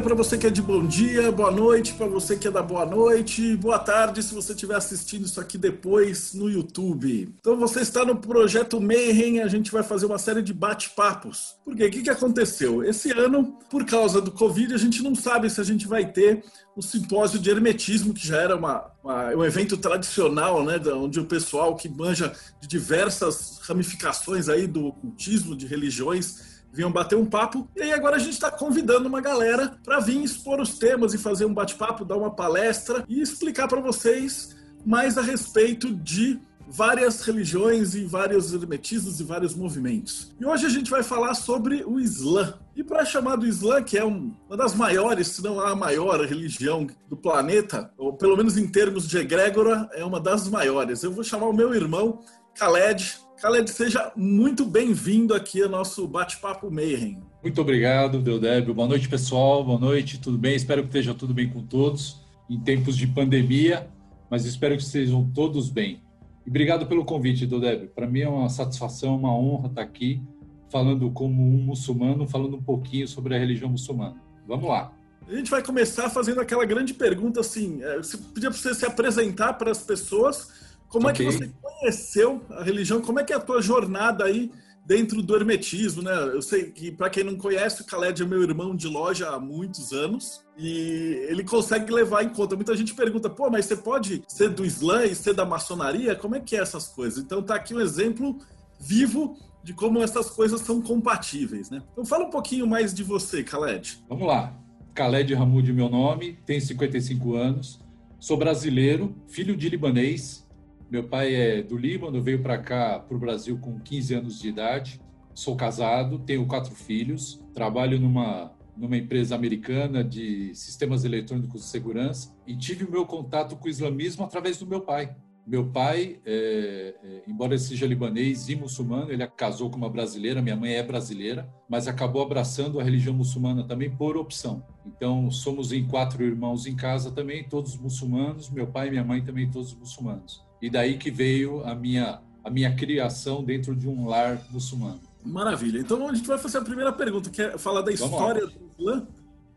para você que é de bom dia, boa noite para você que é da boa noite, boa tarde se você estiver assistindo isso aqui depois no YouTube. Então você está no projeto Mayhem, a gente vai fazer uma série de bate-papos. Por quê? O que, que aconteceu? Esse ano, por causa do Covid, a gente não sabe se a gente vai ter o simpósio de hermetismo, que já era uma, uma, um evento tradicional, né, onde o pessoal que manja de diversas ramificações aí do ocultismo, de religiões, vinham bater um papo. E aí agora a gente está convidando uma galera para vir expor os temas e fazer um bate-papo, dar uma palestra e explicar para vocês mais a respeito de várias religiões e vários hermetismos e vários movimentos. E hoje a gente vai falar sobre o Islã. E para chamar do Islã, que é uma das maiores, se não a maior religião do planeta, ou pelo menos em termos de egrégora, é uma das maiores. Eu vou chamar o meu irmão Khaled, Khaled, seja muito bem-vindo aqui ao nosso bate-papo Mayhem. Muito obrigado, Deodébio. Boa noite, pessoal. Boa noite, tudo bem? Espero que esteja tudo bem com todos em tempos de pandemia, mas espero que estejam todos bem. E obrigado pelo convite, Deodébio. Para mim é uma satisfação, uma honra estar aqui falando como um muçulmano, falando um pouquinho sobre a religião muçulmana. Vamos lá. A gente vai começar fazendo aquela grande pergunta assim, é, você podia você se apresentar para as pessoas como okay. é que você conheceu a religião? Como é que é a tua jornada aí dentro do hermetismo, né? Eu sei que, para quem não conhece, o Khaled é meu irmão de loja há muitos anos e ele consegue levar em conta. Muita gente pergunta, pô, mas você pode ser do Islã e ser da maçonaria? Como é que é essas coisas? Então tá aqui um exemplo vivo de como essas coisas são compatíveis, né? Então fala um pouquinho mais de você, Khaled. Vamos lá. Khaled Hamoud, meu nome, tenho 55 anos, sou brasileiro, filho de libanês, meu pai é do Líbano, veio para cá, para o Brasil, com 15 anos de idade. Sou casado, tenho quatro filhos, trabalho numa, numa empresa americana de sistemas eletrônicos de segurança e tive o meu contato com o islamismo através do meu pai. Meu pai, é, é, embora ele seja libanês e muçulmano, ele casou com uma brasileira, minha mãe é brasileira, mas acabou abraçando a religião muçulmana também por opção. Então, somos em quatro irmãos em casa também, todos muçulmanos, meu pai e minha mãe também todos muçulmanos. E daí que veio a minha, a minha criação dentro de um lar muçulmano. Maravilha. Então a gente vai fazer a primeira pergunta, que é falar da história do Islã.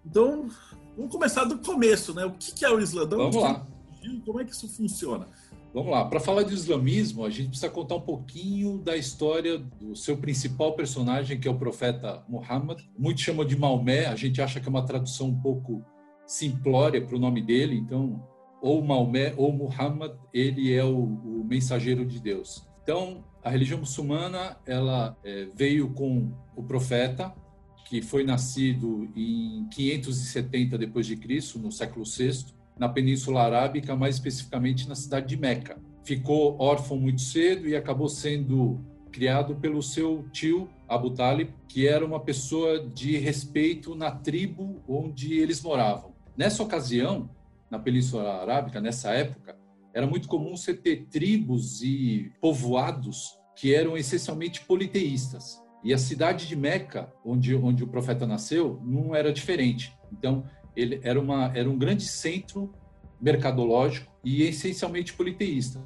Então, vamos começar do começo, né? O que é o Islã? vamos lá. Como é que isso funciona? Vamos lá. Para falar de islamismo, a gente precisa contar um pouquinho da história do seu principal personagem, que é o profeta Muhammad. Muitos chamam de Maomé, a gente acha que é uma tradução um pouco simplória para o nome dele, então ou Maomé ou Muhammad, ele é o, o mensageiro de Deus. Então, a religião muçulmana ela é, veio com o profeta que foi nascido em 570 depois de Cristo, no século VI, na Península Arábica, mais especificamente na cidade de Meca. Ficou órfão muito cedo e acabou sendo criado pelo seu tio Abu Talib, que era uma pessoa de respeito na tribo onde eles moravam. Nessa ocasião, na Península Arábica, nessa época, era muito comum você ter tribos e povoados que eram essencialmente politeístas. E a cidade de Meca, onde, onde o profeta nasceu, não era diferente. Então, ele era, uma, era um grande centro mercadológico e essencialmente politeísta.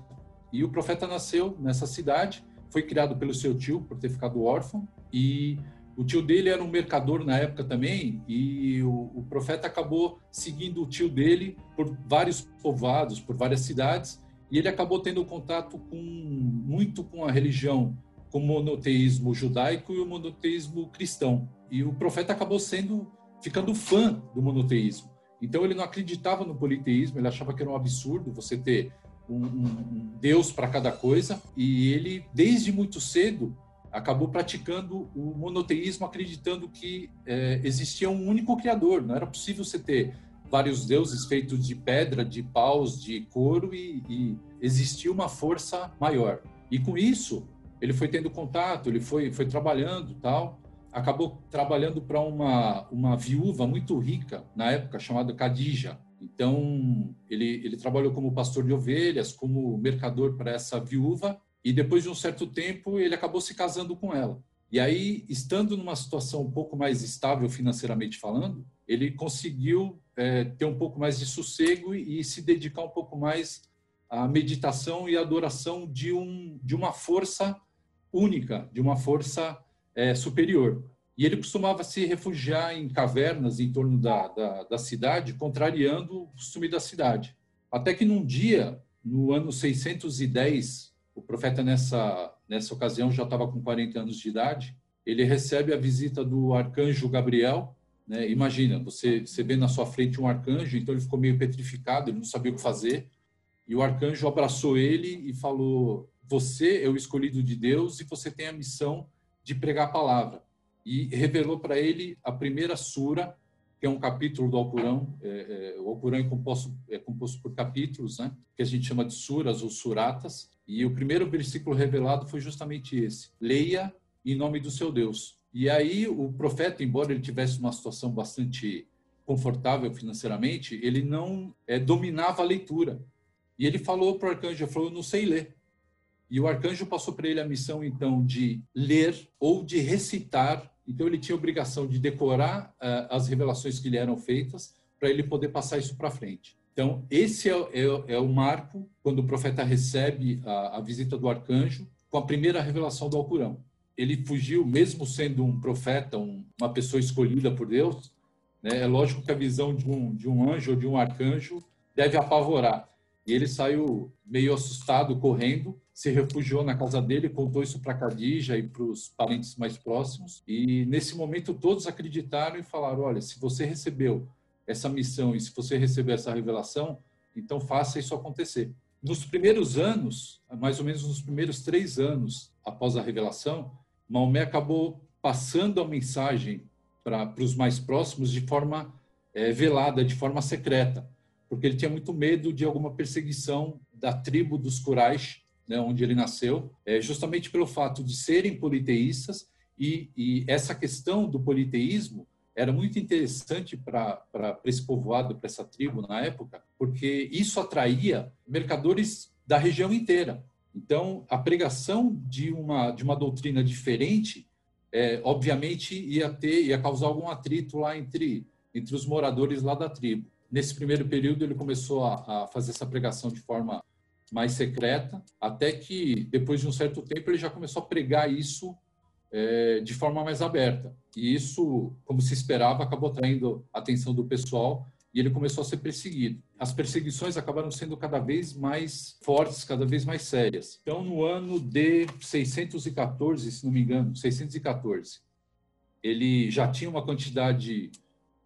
E o profeta nasceu nessa cidade, foi criado pelo seu tio por ter ficado órfão e o tio dele era um mercador na época também, e o, o, profeta acabou seguindo o tio dele por vários povoados, por várias cidades, e ele acabou tendo contato com muito com a religião, com o monoteísmo judaico e o monoteísmo cristão. E o profeta acabou sendo ficando fã do monoteísmo. Então ele não acreditava no politeísmo, ele achava que era um absurdo você ter um, um, um Deus para cada coisa, e ele desde muito cedo acabou praticando o monoteísmo, acreditando que é, existia um único criador. Não era possível você ter vários deuses feitos de pedra, de paus, de couro e, e existia uma força maior. E com isso ele foi tendo contato, ele foi foi trabalhando, tal. Acabou trabalhando para uma uma viúva muito rica na época chamada Khadija. Então ele ele trabalhou como pastor de ovelhas, como mercador para essa viúva e depois de um certo tempo ele acabou se casando com ela. E aí, estando numa situação um pouco mais estável financeiramente falando, ele conseguiu é, ter um pouco mais de sossego e, e se dedicar um pouco mais à meditação e adoração de, um, de uma força única, de uma força é, superior. E ele costumava se refugiar em cavernas em torno da, da, da, cidade, contrariando o costume da cidade. Até que num dia, no ano 610, o profeta nessa, nessa ocasião já estava com 40 anos de idade, ele recebe a visita do arcanjo Gabriel. Né? Imagina, você, você vê na sua frente um arcanjo, então ele ficou meio petrificado, ele não sabia o que fazer. E o arcanjo abraçou ele e falou: Você é o escolhido de Deus e você tem a missão de pregar a palavra e revelou para ele a primeira sura, que é um capítulo do Alcorão. É, é, o Alcorão é composto, é composto por capítulos, né? que a gente chama de suras ou suratas. E o primeiro versículo revelado foi justamente esse: Leia em nome do seu Deus. E aí o profeta, embora ele tivesse uma situação bastante confortável financeiramente, ele não é, dominava a leitura. E ele falou para o arcanjo, falou, eu não sei ler. E o arcanjo passou para ele a missão, então, de ler ou de recitar então ele tinha a obrigação de decorar uh, as revelações que lhe eram feitas para ele poder passar isso para frente. Então esse é, é, é, o marco quando o profeta recebe a, a, visita do arcanjo com a primeira revelação do Alcorão. Ele fugiu, mesmo sendo um profeta, um, uma pessoa escolhida por Deus. Né? É lógico que a visão de um, de um anjo ou de um arcanjo deve apavorar. E ele saiu meio assustado, correndo, se refugiou na casa dele, contou isso para Khadija e para os parentes mais próximos. E nesse momento todos acreditaram e falaram: olha, se você recebeu essa missão e se você recebeu essa revelação, então faça isso acontecer. Nos primeiros anos, mais ou menos nos primeiros três anos após a revelação, Maomé acabou passando a mensagem para os mais próximos de forma é, velada, de forma secreta, porque ele tinha muito medo de alguma perseguição da tribo dos Quraysh né, onde ele nasceu, é, justamente pelo fato de serem politeístas e, e essa questão do politeísmo era muito interessante para esse povoado, para essa tribo na época, porque isso atraía mercadores da região inteira. Então, a pregação de uma, de uma doutrina diferente, é, obviamente, ia ter, ia causar algum atrito lá entre, entre os moradores lá da tribo. Nesse primeiro período, ele começou a, a fazer essa pregação de forma mais secreta, até que depois de um certo tempo ele já começou a pregar isso é, de forma mais aberta. E isso, como se esperava, acabou atraindo a atenção do pessoal e ele começou a ser perseguido. As perseguições acabaram sendo cada vez mais fortes, cada vez mais sérias. Então, no ano de 614, se não me engano, 614, ele já tinha uma quantidade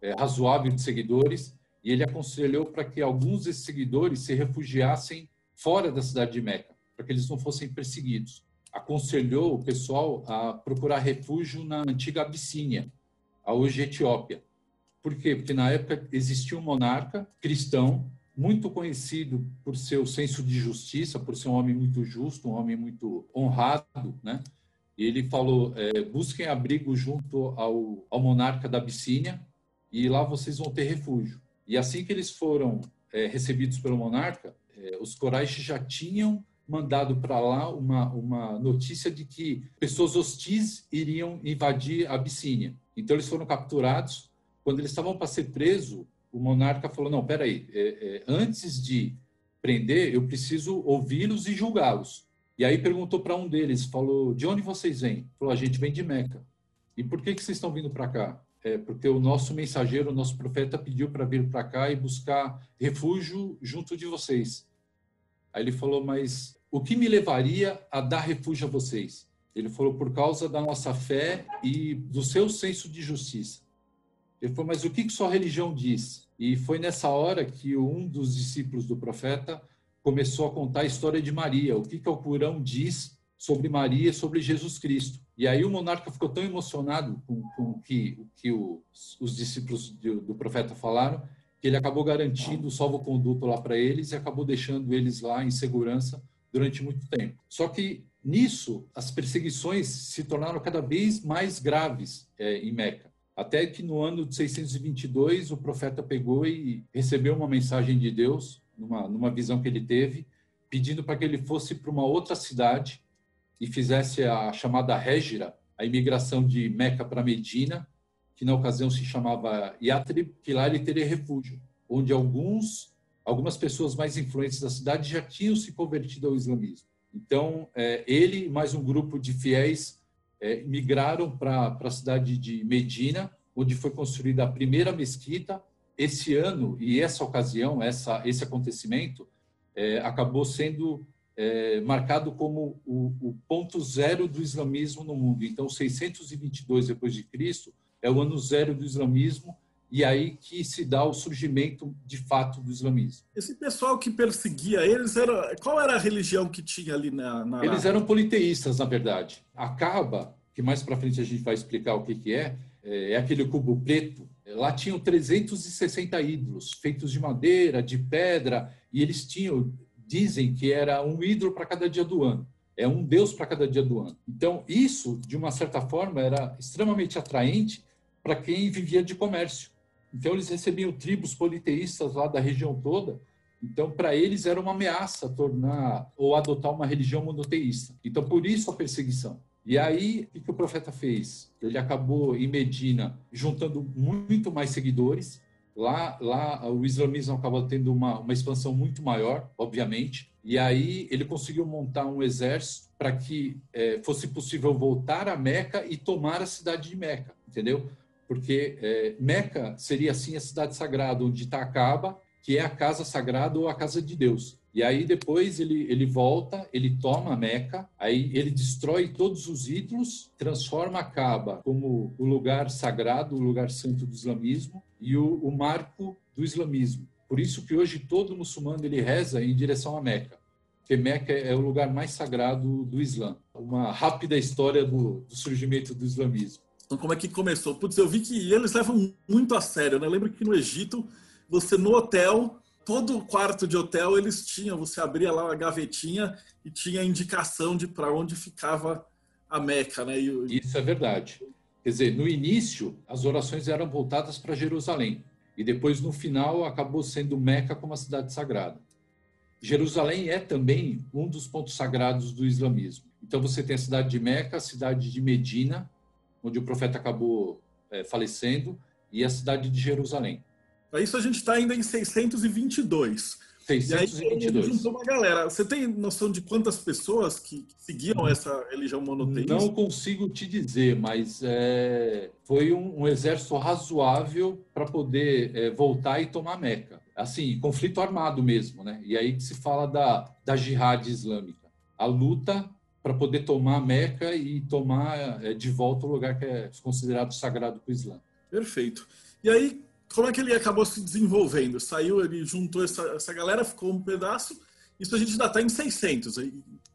é, razoável de seguidores e ele aconselhou para que alguns desses seguidores se refugiassem fora da cidade de Meca, para que eles não fossem perseguidos. Aconselhou o pessoal a procurar refúgio na antiga Abissínia, a hoje Etiópia. Por quê? Porque na época existia um monarca cristão muito conhecido por seu senso de justiça, por ser um homem muito justo, um homem muito honrado, né? E ele falou: é, busquem abrigo junto ao, ao monarca da Abissínia e lá vocês vão ter refúgio. E assim que eles foram é, recebidos pelo monarca, é, os corais já tinham mandado para lá uma, uma notícia de que pessoas hostis iriam invadir a Abissínia. Então eles foram capturados. Quando eles estavam para ser presos, o monarca falou: não, peraí, é, é, antes de prender, eu preciso ouvi-los e julgá-los. E aí perguntou para um deles, falou: de onde vocês vêm? Falou: a gente vem de Meca. E por que que vocês estão vindo para cá? É porque o nosso mensageiro, o nosso profeta pediu para vir para cá e buscar refúgio junto de vocês. Aí ele falou, mas o que me levaria a dar refúgio a vocês? Ele falou, por causa da nossa fé e do seu senso de justiça. Ele falou, mas o que, que sua religião diz? E foi nessa hora que um dos discípulos do profeta começou a contar a história de Maria, o que, que o Corão diz sobre Maria e sobre Jesus Cristo. E aí o monarca ficou tão emocionado com, com o que, o que os, os discípulos do, do profeta falaram, que ele acabou garantindo o salvo-conduto lá para eles e acabou deixando eles lá em segurança durante muito tempo. Só que nisso, as perseguições se tornaram cada vez mais graves é, em Meca. Até que no ano de 622, o profeta pegou e recebeu uma mensagem de Deus, numa, numa visão que ele teve, pedindo para que ele fosse para uma outra cidade e fizesse a chamada Régira, a imigração de Meca para Medina, que na ocasião se chamava Yatrib, que lá ele teria refúgio, onde alguns, algumas pessoas mais influentes da cidade já tinham se convertido ao islamismo. Então, é, ele e mais um grupo de fiéis é, migraram para a cidade de Medina, onde foi construída a primeira mesquita. Esse ano e essa ocasião, essa, esse acontecimento, é, acabou sendo é, marcado como o, o, ponto zero do islamismo no mundo. Então, 622 depois de Cristo é o ano zero do islamismo e aí que se dá o surgimento de fato do islamismo. Esse pessoal que perseguia eles era qual era a religião que tinha ali na, na... Eles eram politeístas, na verdade. A Kaaba, que mais para frente a gente vai explicar o que que é, é aquele cubo preto. Lá tinham 360 ídolos feitos de madeira, de pedra, e eles tinham dizem que era um ídolo para cada dia do ano. É um deus para cada dia do ano. Então, isso, de uma certa forma, era extremamente atraente para quem vivia de comércio. Então, eles recebiam tribos politeístas lá da região toda. Então, para eles era uma ameaça tornar ou adotar uma religião monoteísta. Então, por isso a perseguição. E aí, o que o profeta fez? Ele acabou em Medina juntando muito mais seguidores Lá, lá o islamismo acaba tendo uma, uma expansão muito maior, obviamente, e aí ele conseguiu montar um exército para que é, fosse possível voltar a Meca e tomar a cidade de Meca, entendeu? Porque é, Meca seria assim a cidade sagrada, onde está a Kaaba, que é a casa sagrada ou a casa de Deus. E aí depois ele, ele volta, ele toma Meca, aí ele destrói todos os ídolos, transforma a Kaaba como o lugar sagrado, o lugar santo do islamismo e o, o marco do islamismo. Por isso que hoje todo muçulmano ele reza em direção a Meca, porque Meca é o lugar mais sagrado do Islã. Uma rápida história do, do surgimento do islamismo. Então como é que começou? Putz, eu vi que eles levam muito a sério, né? Eu lembro que no Egito, você no hotel todo quarto de hotel eles tinham, você abria lá uma gavetinha e tinha indicação de para onde ficava a Meca, né? E... Isso é verdade. Quer dizer, no início as orações eram voltadas para Jerusalém e depois no final acabou sendo Meca como a cidade sagrada. Jerusalém é também um dos pontos sagrados do islamismo. Então você tem a cidade de Meca, a cidade de Medina, onde o profeta acabou é, falecendo, e a cidade de Jerusalém. Para isso a gente está ainda em 622. 622. E aí juntou uma galera. Você tem noção de quantas pessoas que seguiam essa religião monoteísta? Não consigo te dizer, mas é, foi um, um, exército razoável para poder é, voltar e tomar Meca. Assim, conflito armado mesmo, né? E aí que se fala da, da jihad islâmica. A luta para poder tomar Meca e tomar é, de volta o lugar que é considerado sagrado para o Islã. Perfeito. E aí, como é que ele acabou se desenvolvendo? Saiu, ele juntou essa, essa galera, ficou um pedaço. Isso a gente ainda está em 600.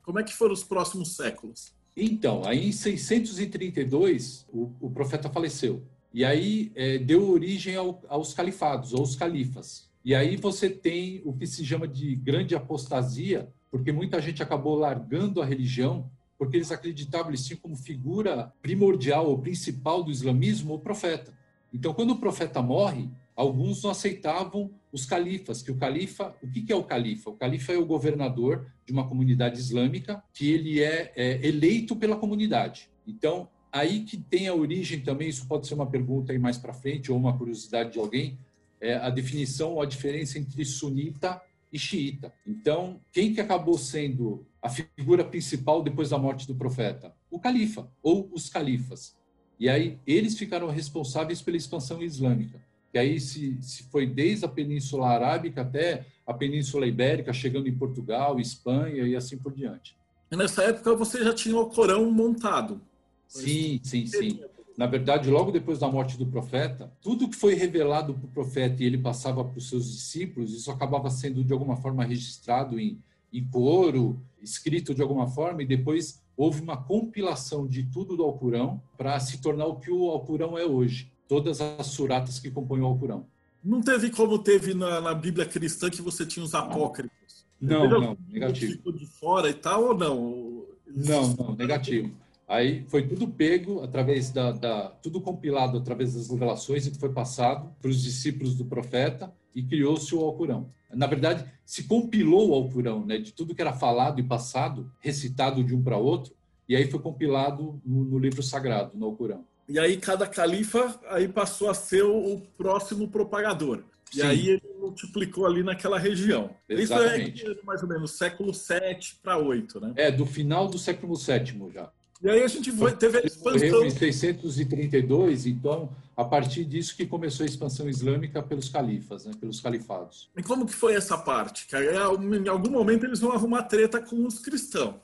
Como é que foram os próximos séculos? Então, aí em 632, o, o profeta faleceu. E aí é, deu origem ao, aos califados, ou os califas. E aí você tem o que se chama de grande apostasia, porque muita gente acabou largando a religião, porque eles acreditavam, eles tinham como figura primordial ou principal do islamismo o profeta. Então, quando o profeta morre, alguns não aceitavam os califas, que o califa, o que é o califa? O califa é o governador de uma comunidade islâmica que ele é, é eleito pela comunidade. Então, aí que tem a origem também, isso pode ser uma pergunta aí mais para frente ou uma curiosidade de alguém, é a definição ou a diferença entre sunita e xiita. Então, quem que acabou sendo a figura principal depois da morte do profeta? O califa ou os califas. E aí eles ficaram responsáveis pela expansão islâmica. E aí se, se foi desde a Península Arábica até a Península Ibérica, chegando em Portugal, Espanha e assim por diante. E nessa época você já tinha o Corão montado. Sim, sim, sim. Na verdade, logo depois da morte do profeta, tudo que foi revelado para o profeta e ele passava para os seus discípulos, isso acabava sendo de alguma forma registrado em, em coro, escrito de alguma forma, e depois houve uma compilação de tudo do Alcorão para se tornar o que o Alcorão é hoje. Todas as suratas que compõem o Alcorão. Não teve como teve na, na Bíblia cristã que você tinha os apócrifos? Não, não, negativo. Ficou de fora e tal ou não? Não, não, negativo. Aí foi tudo pego através da, da, tudo compilado através das revelações e que foi passado para os discípulos do profeta e criou-se o Alcorão. Na verdade, se compilou o Alcorão, né, de tudo que era falado e passado, recitado de um para outro, e aí foi compilado no, no livro sagrado, no Alcorão. E aí cada califa aí passou a ser o próximo propagador. E Sim. aí ele multiplicou ali naquela região. Exatamente. Isso é mais ou menos século 7 para 8, né? É, do final do século 7 já. E aí a gente foi, teve a expansão. Em 632, então, a partir disso que começou a expansão islâmica pelos califas, né, pelos califados. E como que foi essa parte? Que em algum momento eles vão arrumar treta com os cristãos.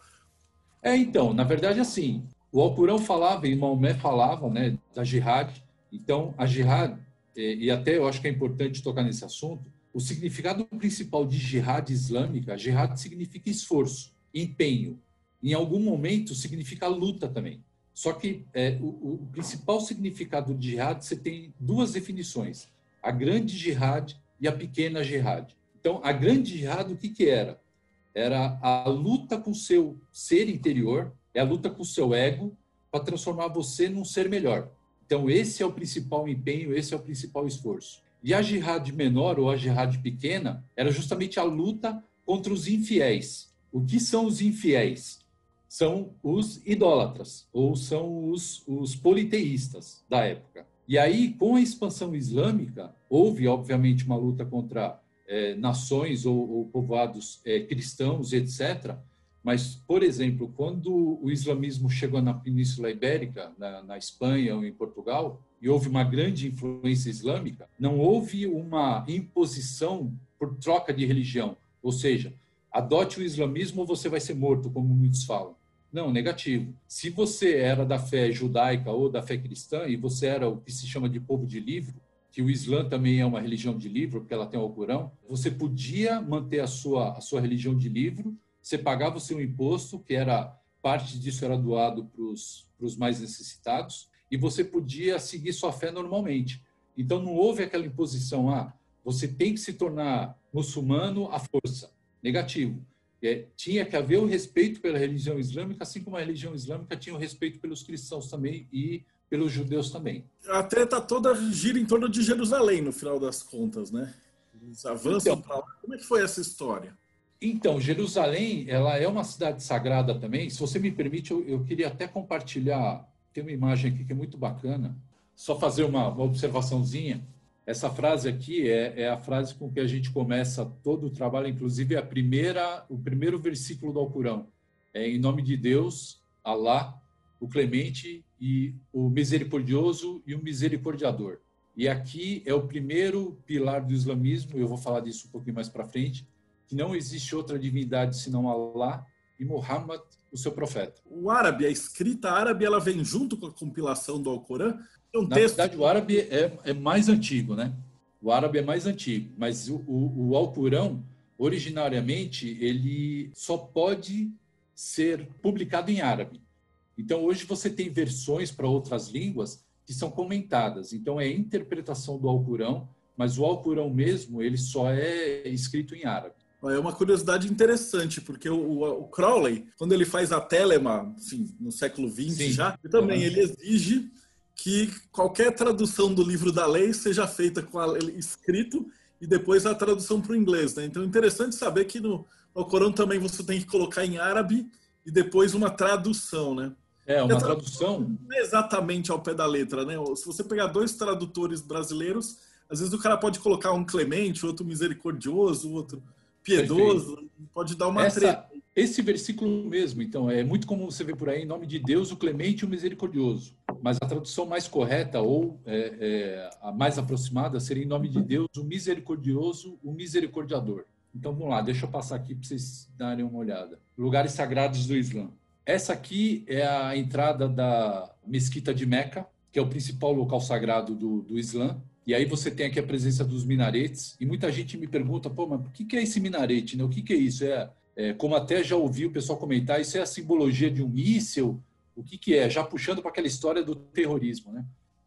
É, então, na verdade, assim, o Alcorão falava, e Maomé falava, né, da jihad. Então, a jihad, e até eu acho que é importante tocar nesse assunto, o significado principal de jihad islâmica, jihad significa esforço, empenho, em algum momento significa luta também. Só que é, o, o, principal significado de jihad, você tem duas definições: a grande jihad e a pequena jihad. Então, a grande jihad, o que, que era? Era a luta com o seu ser interior, é a luta com o seu ego, para transformar você num ser melhor. Então, esse é o principal empenho, esse é o principal esforço. E a jihad menor, ou a jihad pequena, era justamente a luta contra os infiéis. O que são os infiéis? São os idólatras, ou são os, os politeístas da época. E aí, com a expansão islâmica, houve, obviamente, uma luta contra é, nações ou, ou povoados é, cristãos, etc. Mas, por exemplo, quando o islamismo chegou na Península Ibérica, na, na Espanha ou em Portugal, e houve uma grande influência islâmica, não houve uma imposição por troca de religião. Ou seja, adote o islamismo ou você vai ser morto, como muitos falam. Não, negativo. Se você era da fé judaica ou da fé cristã e você era o que se chama de povo de livro, que o Islã também é uma religião de livro, porque ela tem o Alcorão, você podia manter a sua, a sua religião de livro, você pagava o seu imposto, que era parte disso era doado para os mais necessitados, e você podia seguir sua fé normalmente. Então não houve aquela imposição, ah, você tem que se tornar muçulmano à força. Negativo é, tinha que haver o respeito pela religião islâmica, assim como a religião islâmica tinha o respeito pelos cristãos também e pelos judeus também. A treta toda gira em torno de Jerusalém, no final das contas, né? Eles avançam então, para lá. Como é que foi essa história? Então, Jerusalém, ela é uma cidade sagrada também. Se você me permite, eu, eu queria até compartilhar. Tem uma imagem aqui que é muito bacana. Só fazer uma, uma observaçãozinha. Essa frase aqui é, é, a frase com que a gente começa todo o trabalho, inclusive a primeira, o primeiro versículo do Alcorão. É em nome de Deus, Alá, o clemente e o misericordioso e o misericordiador. E aqui é o primeiro pilar do islamismo, eu vou falar disso um pouquinho mais para frente, que não existe outra divindade senão Alá e Muhammad, o seu profeta. O árabe, a escrita árabe, ela vem junto com a compilação do Alcorão um Na texto... verdade, o árabe é, é mais antigo, né? O árabe é mais antigo, mas o, o, o Alcorão, originariamente, ele só pode ser publicado em árabe. Então, hoje você tem versões para outras línguas que são comentadas. Então, é interpretação do Alcorão, mas o Alcorão mesmo, ele só é escrito em árabe. É uma curiosidade interessante, porque o, o, o Crowley, quando ele faz a Telema, assim, no século XX já, também ele exige que qualquer tradução do livro da lei seja feita com a, escrito e depois a tradução para o inglês. Né? Então é interessante saber que no, no Corão também você tem que colocar em árabe e depois uma tradução, né? É, uma tradução. Não é exatamente ao pé da letra, né? Se você pegar dois tradutores brasileiros, às vezes o cara pode colocar um clemente, outro misericordioso, outro piedoso, Perfeito. pode dar uma Essa, treta. Esse versículo mesmo, então, é muito comum você ver por aí, em nome de Deus, o clemente e o misericordioso. Mas a tradução mais correta ou é, é, a mais aproximada seria em nome de Deus, o misericordioso, o misericordiador. Então, vamos lá, deixa eu passar aqui para vocês darem uma olhada. Lugares sagrados do Islã. Essa aqui é a entrada da Mesquita de Meca, que é o principal local sagrado do, do Islã. E aí você tem aqui a presença dos minaretes. E muita gente me pergunta, pô, mas o que é esse minarete? Né? O que é isso? É é, como até já ouvi o pessoal comentar, isso é a simbologia de um míssil? O que, que é? Já puxando para aquela história do terrorismo, né?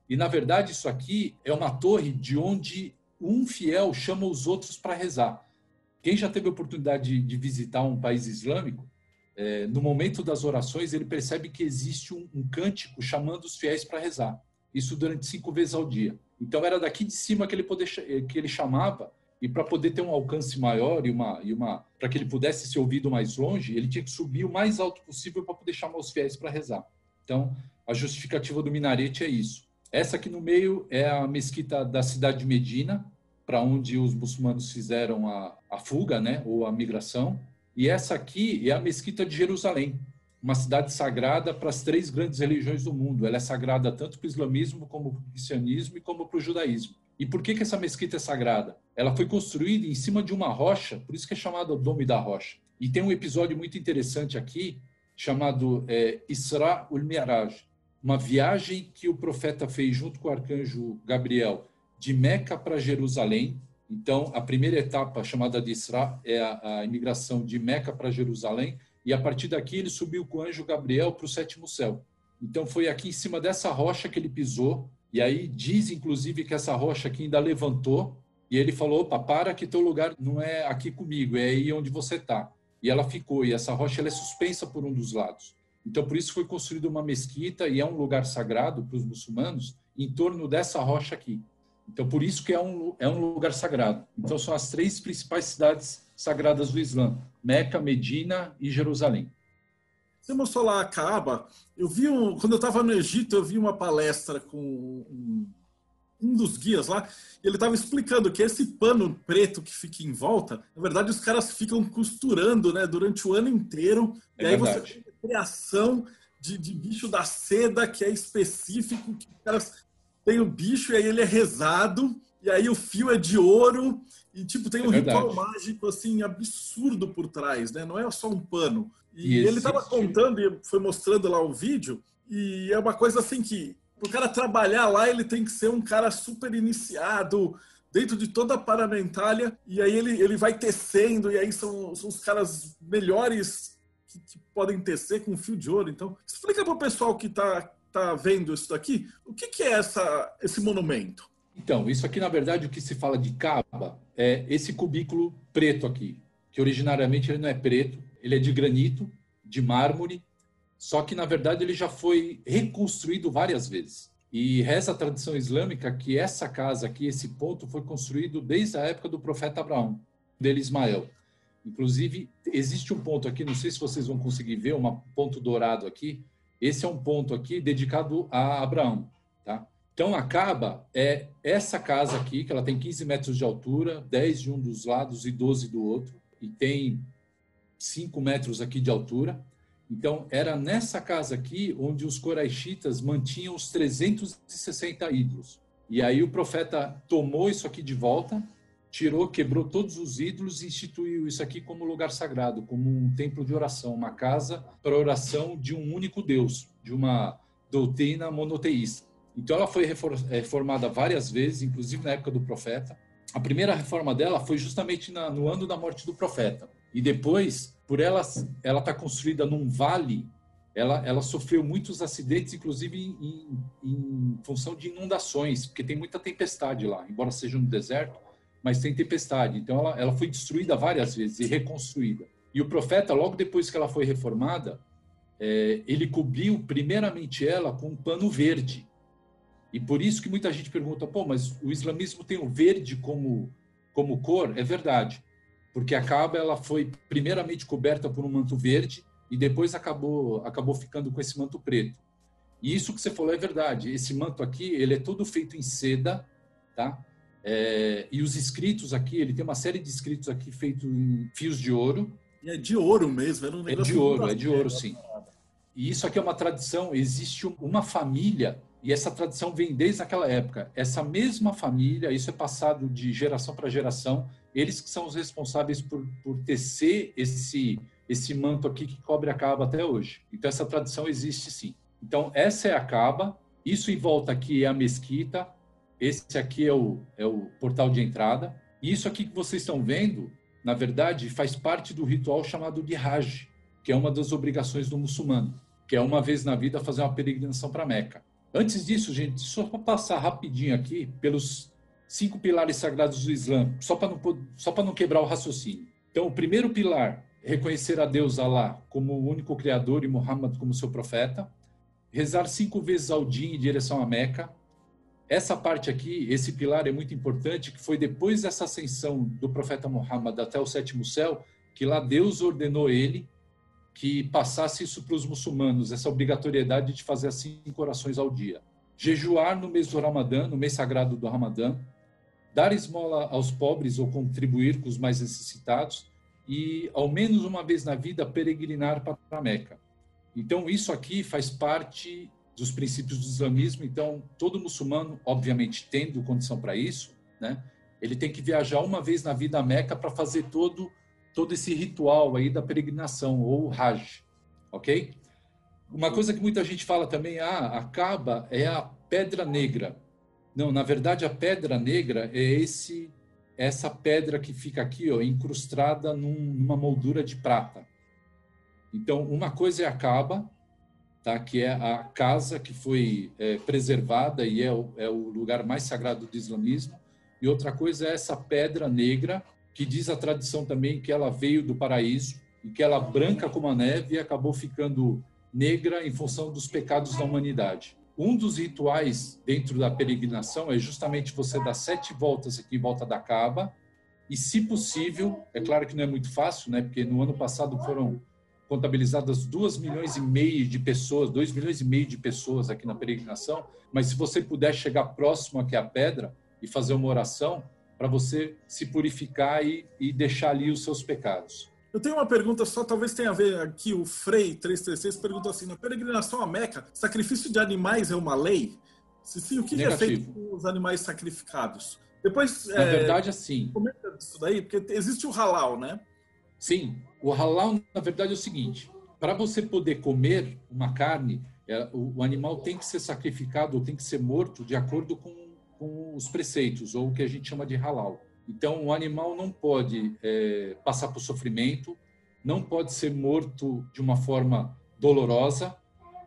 E, na verdade, isso aqui é uma torre de onde um fiel chama os outros para rezar. Quem já teve a oportunidade de, de visitar um país islâmico, é, no momento das orações, ele percebe que existe um, um cântico chamando os fiéis para rezar. Isso durante cinco vezes ao dia. Então, era daqui de cima que ele, poder, que ele chamava e para poder ter um alcance maior e uma, e uma para que ele pudesse ser ouvido mais longe, ele tinha que subir o mais alto possível para poder chamar os fiéis para rezar. Então, a justificativa do minarete é isso. Essa aqui no meio é a mesquita da cidade de Medina, para onde os muçulmanos fizeram a, a fuga, né, ou a migração. E essa aqui é a mesquita de Jerusalém, uma cidade sagrada para as três grandes religiões do mundo. Ela é sagrada tanto para o islamismo, como para o cristianismo e como para o judaísmo. E por que, que essa mesquita é sagrada? Ela foi construída em cima de uma rocha, por isso que é chamada Dome da Rocha. E tem um episódio muito interessante aqui, chamado é, Isra ul Mi'raj, uma viagem que o profeta fez junto com o arcanjo Gabriel de Meca para Jerusalém. Então, a primeira etapa, chamada de Isra, é a, a imigração de Meca para Jerusalém, e a partir daqui ele subiu com o anjo Gabriel para o sétimo céu. Então, foi aqui em cima dessa rocha que ele pisou, e aí diz, inclusive, que essa rocha aqui ainda levantou, e ele falou: opa, para que teu lugar não é aqui comigo, é aí onde você está. E ela ficou, e essa rocha ela é suspensa por um dos lados. Então, por isso foi construída uma mesquita, e é um lugar sagrado para os muçulmanos, em torno dessa rocha aqui. Então, por isso que é um, é um lugar sagrado. Então, são as três principais cidades sagradas do Islã: Meca, Medina e Jerusalém. Você mostrou lá a Kaaba. Eu vi um, quando eu estava no Egito, eu vi uma palestra com um, um dos guias lá. E ele estava explicando que esse pano preto que fica em volta, na verdade, os caras ficam costurando, né, durante o ano inteiro. É e aí verdade. você tem a criação de, de bicho da seda que é específico, que os caras tem o bicho e aí ele é rezado, e aí o fio é de ouro, e tipo, tem um é ritual mágico assim absurdo por trás, né? Não é só um pano. E, e ele estava contando e foi mostrando lá o vídeo, e é uma coisa assim que o cara trabalhar lá, ele tem que ser um cara super iniciado, dentro de toda a paramentália, e aí ele, ele vai tecendo, e aí são, são os caras melhores que, que podem tecer com fio de ouro. Então, explica para o pessoal que está está vendo isso daqui, o que, que é essa, esse monumento? Então, isso aqui, na verdade, o que se fala de Caba é esse cubículo preto aqui, que originariamente ele não é preto, ele é de granito, de mármore, só que, na verdade, ele já foi reconstruído várias vezes. E reza a tradição islâmica que essa casa aqui, esse ponto, foi construído desde a época do profeta Abraão, dele Ismael. Inclusive, existe um ponto aqui, não sei se vocês vão conseguir ver, um ponto dourado aqui, esse é um ponto aqui dedicado a Abraão? Então, a Caba é essa casa aqui, que ela tem 15 metros de altura, 10 de um dos lados e 12 do outro, e tem 5 metros aqui de altura. Então, era nessa casa aqui onde os coraixitas mantinham os 360 ídolos. E aí o profeta tomou isso aqui de volta tirou, quebrou todos os ídolos e instituiu isso aqui como lugar sagrado, como um templo de oração, uma casa para oração de um único Deus, de uma doutrina monoteísta. Então ela foi reformada várias vezes, inclusive na época do profeta. A primeira reforma dela foi justamente na, no ano da morte do profeta. E depois, por ela ela está construída num vale, ela, ela sofreu muitos acidentes, inclusive em, em função de inundações, porque tem muita tempestade lá, embora seja um deserto mas tem tempestade. Então ela, ela foi destruída várias vezes e reconstruída. E o profeta, logo depois que ela foi reformada, é, ele cobriu primeiramente ela com um pano verde. E por isso que muita gente pergunta, pô, mas o islamismo tem o verde como, como cor? É verdade, porque a Kaaba ela foi primeiramente coberta por um manto verde e depois acabou, acabou ficando com esse manto preto. E isso que você falou é verdade. Esse manto aqui, ele é todo feito em seda, tá? É, e os escritos aqui, ele tem uma série de escritos aqui feitos em fios de ouro. E é de ouro mesmo, era um É de ouro, é de ouro, sim. E isso aqui é uma tradição, existe uma família, e essa tradição vem desde aquela época. Essa mesma família, isso é passado de geração para geração, eles que são os responsáveis por, por tecer esse, esse manto aqui que cobre a caba até hoje. Então, essa tradição existe sim. Então, essa é a caba, isso em volta aqui é a mesquita, esse aqui é o, é o portal de entrada. E isso aqui que vocês estão vendo, na verdade, faz parte do ritual chamado de Hajj, que é uma das obrigações do muçulmano, que é uma vez na vida fazer uma peregrinação para Meca. Antes disso, gente, só para passar rapidinho aqui pelos cinco pilares sagrados do Islã, só para não, não quebrar o raciocínio. Então, o primeiro pilar, reconhecer a Deus Allah como o único Criador e Muhammad como seu profeta. Rezar cinco vezes ao dia em direção a Meca essa parte aqui, esse pilar é muito importante, que foi depois dessa ascensão do profeta Muhammad até o sétimo céu, que lá Deus ordenou ele que passasse isso para os muçulmanos, essa obrigatoriedade de fazer cinco orações ao dia. Jejuar no mês do Ramadã, no mês sagrado do Ramadã, dar esmola aos pobres ou contribuir com os mais necessitados e, ao menos uma vez na vida, peregrinar para a Meca. Então, isso aqui faz parte dos princípios do islamismo. Então, todo muçulmano, obviamente, tendo condição para isso, né, ele tem que viajar uma vez na vida à Meca para fazer todo todo esse ritual aí da peregrinação ou Hajj, ok? Uma coisa que muita gente fala também, ah, a Kaaba é a pedra negra. Não, na verdade a pedra negra é esse essa pedra que fica aqui, ó, incrustada num, numa moldura de prata. Então, uma coisa é a Kaaba, tá? que é a casa que foi é, preservada e é o, é o lugar mais sagrado do islamismo. E outra coisa é essa pedra negra, que diz a tradição também que ela veio do paraíso e que ela branca como a neve e acabou ficando negra em função dos pecados da humanidade. Um dos rituais dentro da peregrinação é justamente você dar sete voltas aqui em volta da Caba e, se possível, é claro que não é muito fácil, né? Porque no ano passado foram contabilizadas 2 milhões e meio de pessoas, 2 milhões e meio de pessoas aqui na peregrinação, mas se você puder chegar próximo aqui à pedra e fazer uma oração para você se purificar e, e, deixar ali os seus pecados. Eu tenho uma pergunta só, talvez tenha a ver aqui, o Frei 336 perguntou assim, na peregrinação à Meca, sacrifício de animais é uma lei? Se sim, o que, que é feito com os animais sacrificados? Depois, na é, verdade, assim. Comenta isso daí, porque existe o halal, né? Sim, o halal, na verdade, é o seguinte: para você poder comer uma carne, é, o, o, animal tem que ser sacrificado ou tem que ser morto de acordo com, com os preceitos, ou o que a gente chama de halal. Então, o animal não pode é, passar por sofrimento, não pode ser morto de uma forma dolorosa,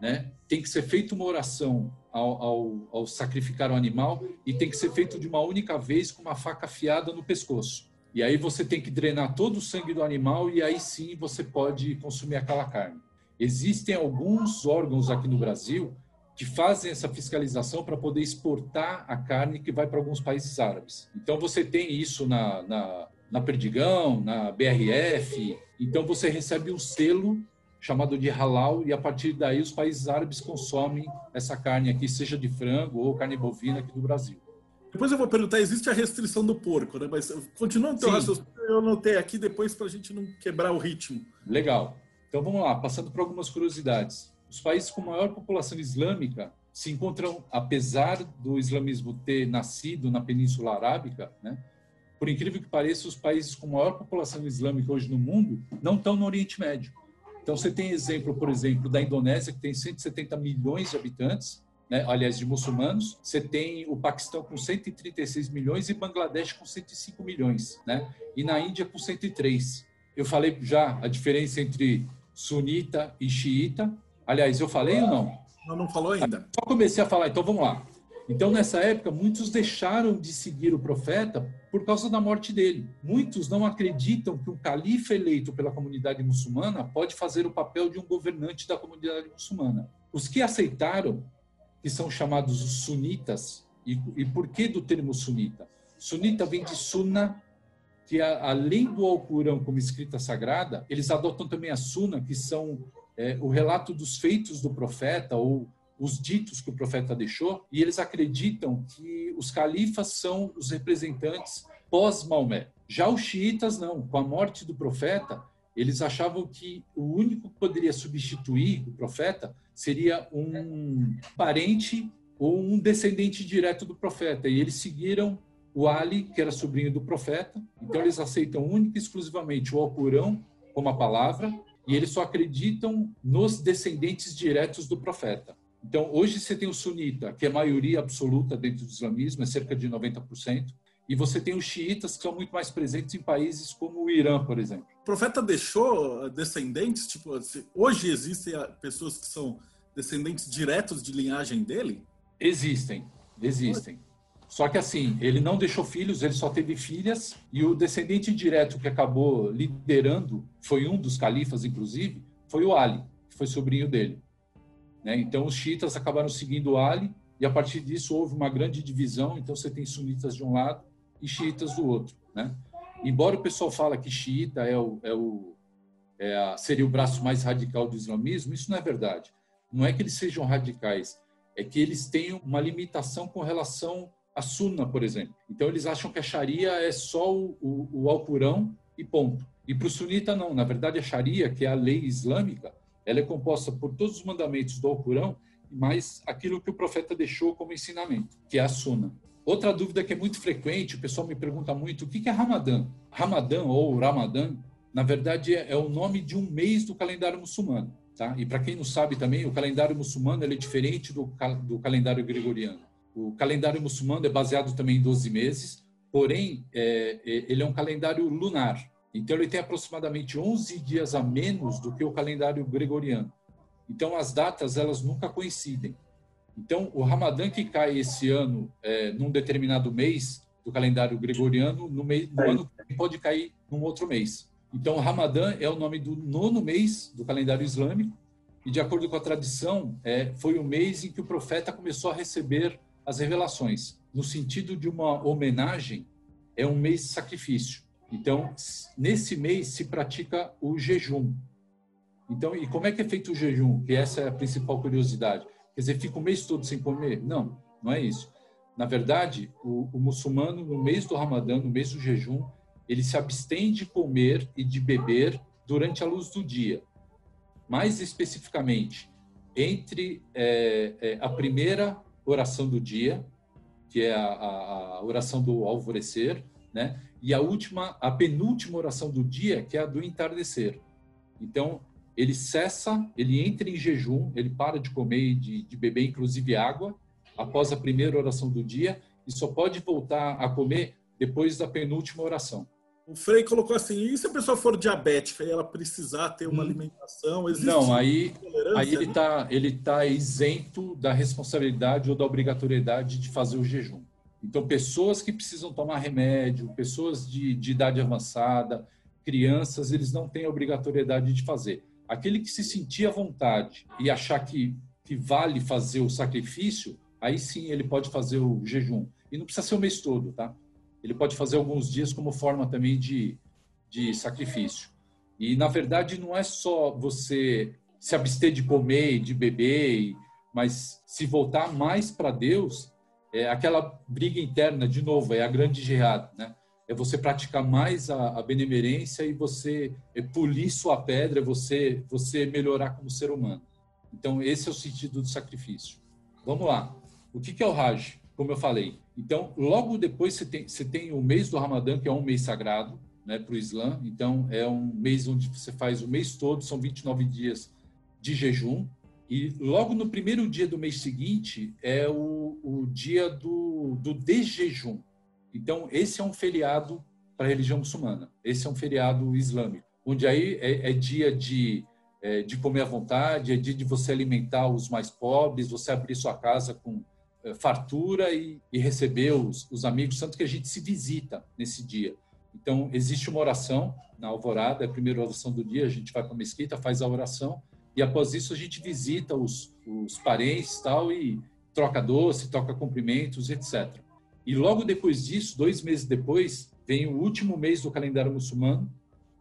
né? tem que ser feita uma oração ao, ao, ao sacrificar o animal e tem que ser feito de uma única vez com uma faca afiada no pescoço. E aí você tem que drenar todo o sangue do animal e aí sim você pode consumir aquela carne. Existem alguns órgãos aqui no Brasil que fazem essa fiscalização para poder exportar a carne que vai para alguns países árabes. Então você tem isso na, na, na Perdigão, na BRF. Então você recebe um selo chamado de halal e a partir daí os países árabes consomem essa carne aqui, seja de frango ou carne bovina aqui do Brasil. Depois eu vou perguntar, existe a restrição do porco, né? Mas continua o teu raciocínio, eu anotei aqui depois para a gente não quebrar o ritmo. Legal. Então vamos lá, passando por algumas curiosidades. Os países com maior população islâmica se encontram, apesar do islamismo ter nascido na Península Arábica, né? Por incrível que pareça, os países com maior população islâmica hoje no mundo não estão no Oriente Médio. Então você tem exemplo, por exemplo, da Indonésia, que tem 170 milhões de habitantes, né, aliás, de muçulmanos. Você tem o Paquistão com 136 milhões e Bangladesh com 105 milhões, né? E na Índia com 103. Eu falei já a diferença entre sunita e xiita. Aliás, eu falei ou não? Não, não falou ainda. Só comecei a falar, então vamos lá. Então, nessa época, muitos deixaram de seguir o profeta por causa da morte dele. Muitos não acreditam que um califa eleito pela comunidade muçulmana pode fazer o papel de um governante da comunidade muçulmana. Os que aceitaram que são chamados os sunitas. E, e por que do termo sunita? Sunita vem de sunna, que além do Alcorão como escrita sagrada, eles adotam também a sunna, que são é, o relato dos feitos do profeta ou os ditos que o profeta deixou, e eles acreditam que os califas são os representantes pós-Maomé. Já os xiitas não, com a morte do profeta, eles achavam que o único que poderia substituir o profeta seria um parente ou um descendente direto do profeta. E eles seguiram o Ali, que era sobrinho do profeta. Então eles aceitam única e exclusivamente o Alcorão como a palavra e eles só acreditam nos descendentes diretos do profeta. Então, hoje você tem o sunita, que é a maioria absoluta dentro do islamismo, é cerca de 90%, e você tem os xiitas, que são muito mais presentes em países como o Irã, por exemplo. O profeta deixou descendentes? Tipo, hoje existem pessoas que são descendentes diretos de linhagem dele? Existem, existem. Só que assim, ele não deixou filhos, ele só teve filhas, e o descendente direto que acabou liderando, foi um dos califas, inclusive, foi o Ali, que foi sobrinho dele. Né? Então, os xiitas acabaram seguindo o Ali, e a partir disso houve uma grande divisão, então você tem sunitas de um lado e xiitas do outro, né? Embora o pessoal fala que xiita é o, é o é a, seria o braço mais radical do islamismo, isso não é verdade. Não é que eles sejam radicais, é que eles têm uma limitação com relação à sunna, por exemplo. Então eles acham que a sharia é só o, o, o Alcorão e ponto. E para o sunita não. Na verdade a sharia, que é a lei islâmica, ela é composta por todos os mandamentos do Alcorão mais aquilo que o profeta deixou como ensinamento, que é a Sunna. Outra dúvida que é muito frequente, o pessoal me pergunta muito, o que é Ramadã? Ramadã ou Ramadã, na verdade, é o nome de um mês do calendário muçulmano. Tá? E para quem não sabe também, o calendário muçulmano é diferente do, do calendário gregoriano. O calendário muçulmano é baseado também em 12 meses, porém, é, é, ele é um calendário lunar. Então, ele tem aproximadamente 11 dias a menos do que o calendário gregoriano. Então, as datas, elas nunca coincidem. Então, o Ramadã que cai esse ano, é, num determinado mês do calendário gregoriano, no, mês, no ano pode cair num outro mês. Então, o Ramadã é o nome do nono mês do calendário islâmico, e de acordo com a tradição, é, foi o mês em que o profeta começou a receber as revelações. No sentido de uma homenagem, é um mês de sacrifício. Então, nesse mês se pratica o jejum. Então, e como é que é feito o jejum? Que essa é a principal curiosidade. Quer dizer, fica o mês todo sem comer? Não, não é isso. Na verdade, o, o muçulmano, no mês do Ramadã, no mês do jejum, ele se abstém de comer e de beber durante a luz do dia. Mais especificamente, entre é, é, a primeira oração do dia, que é a, a, oração do alvorecer, né? E a última, a penúltima oração do dia, que é a do entardecer. Então, ele cessa, ele entra em jejum, ele para de comer e de, de beber, inclusive água, após a primeira oração do dia, e só pode voltar a comer depois da penúltima oração. O Frei colocou assim: e se a pessoa for diabética e ela precisar ter uma hum. alimentação? Existe não, aí, aí ele está ele tá isento da responsabilidade ou da obrigatoriedade de fazer o jejum. Então, pessoas que precisam tomar remédio, pessoas de, de idade avançada, crianças, eles não têm obrigatoriedade de fazer. Aquele que se sentir à vontade e achar que, que vale fazer o sacrifício, aí sim ele pode fazer o jejum. E não precisa ser o mês todo, tá? Ele pode fazer alguns dias como forma também de, de sacrifício. E, na verdade, não é só você se abster de comer e de beber, mas se voltar mais para Deus, é aquela briga interna, de novo, é a grande jihad, né? é você praticar mais a, a benemerência e você é polir sua pedra, você, você melhorar como ser humano. Então, esse é o sentido do sacrifício. Vamos lá. O que, que é o Hajj? Como eu falei. Então, logo depois você tem, você tem o mês do Ramadã, que é um mês sagrado né, para o Islã. Então, é um mês onde você faz o mês todo, são 29 dias de jejum. E logo no primeiro dia do mês seguinte é o, o dia do, do desjejum. Então, esse é um feriado para a religião muçulmana. Esse é um feriado islâmico, onde aí é, é dia de, é, de comer à vontade, é dia de você alimentar os mais pobres, você abrir sua casa com fartura e, e receber os, os amigos, tanto que a gente se visita nesse dia. Então, existe uma oração na alvorada, é a primeira oração do dia, a gente vai para a mesquita, faz a oração, e após isso a gente visita os, os parentes tal, e troca doce, troca cumprimentos, etc. E logo depois disso, dois meses depois, vem o último mês do calendário muçulmano,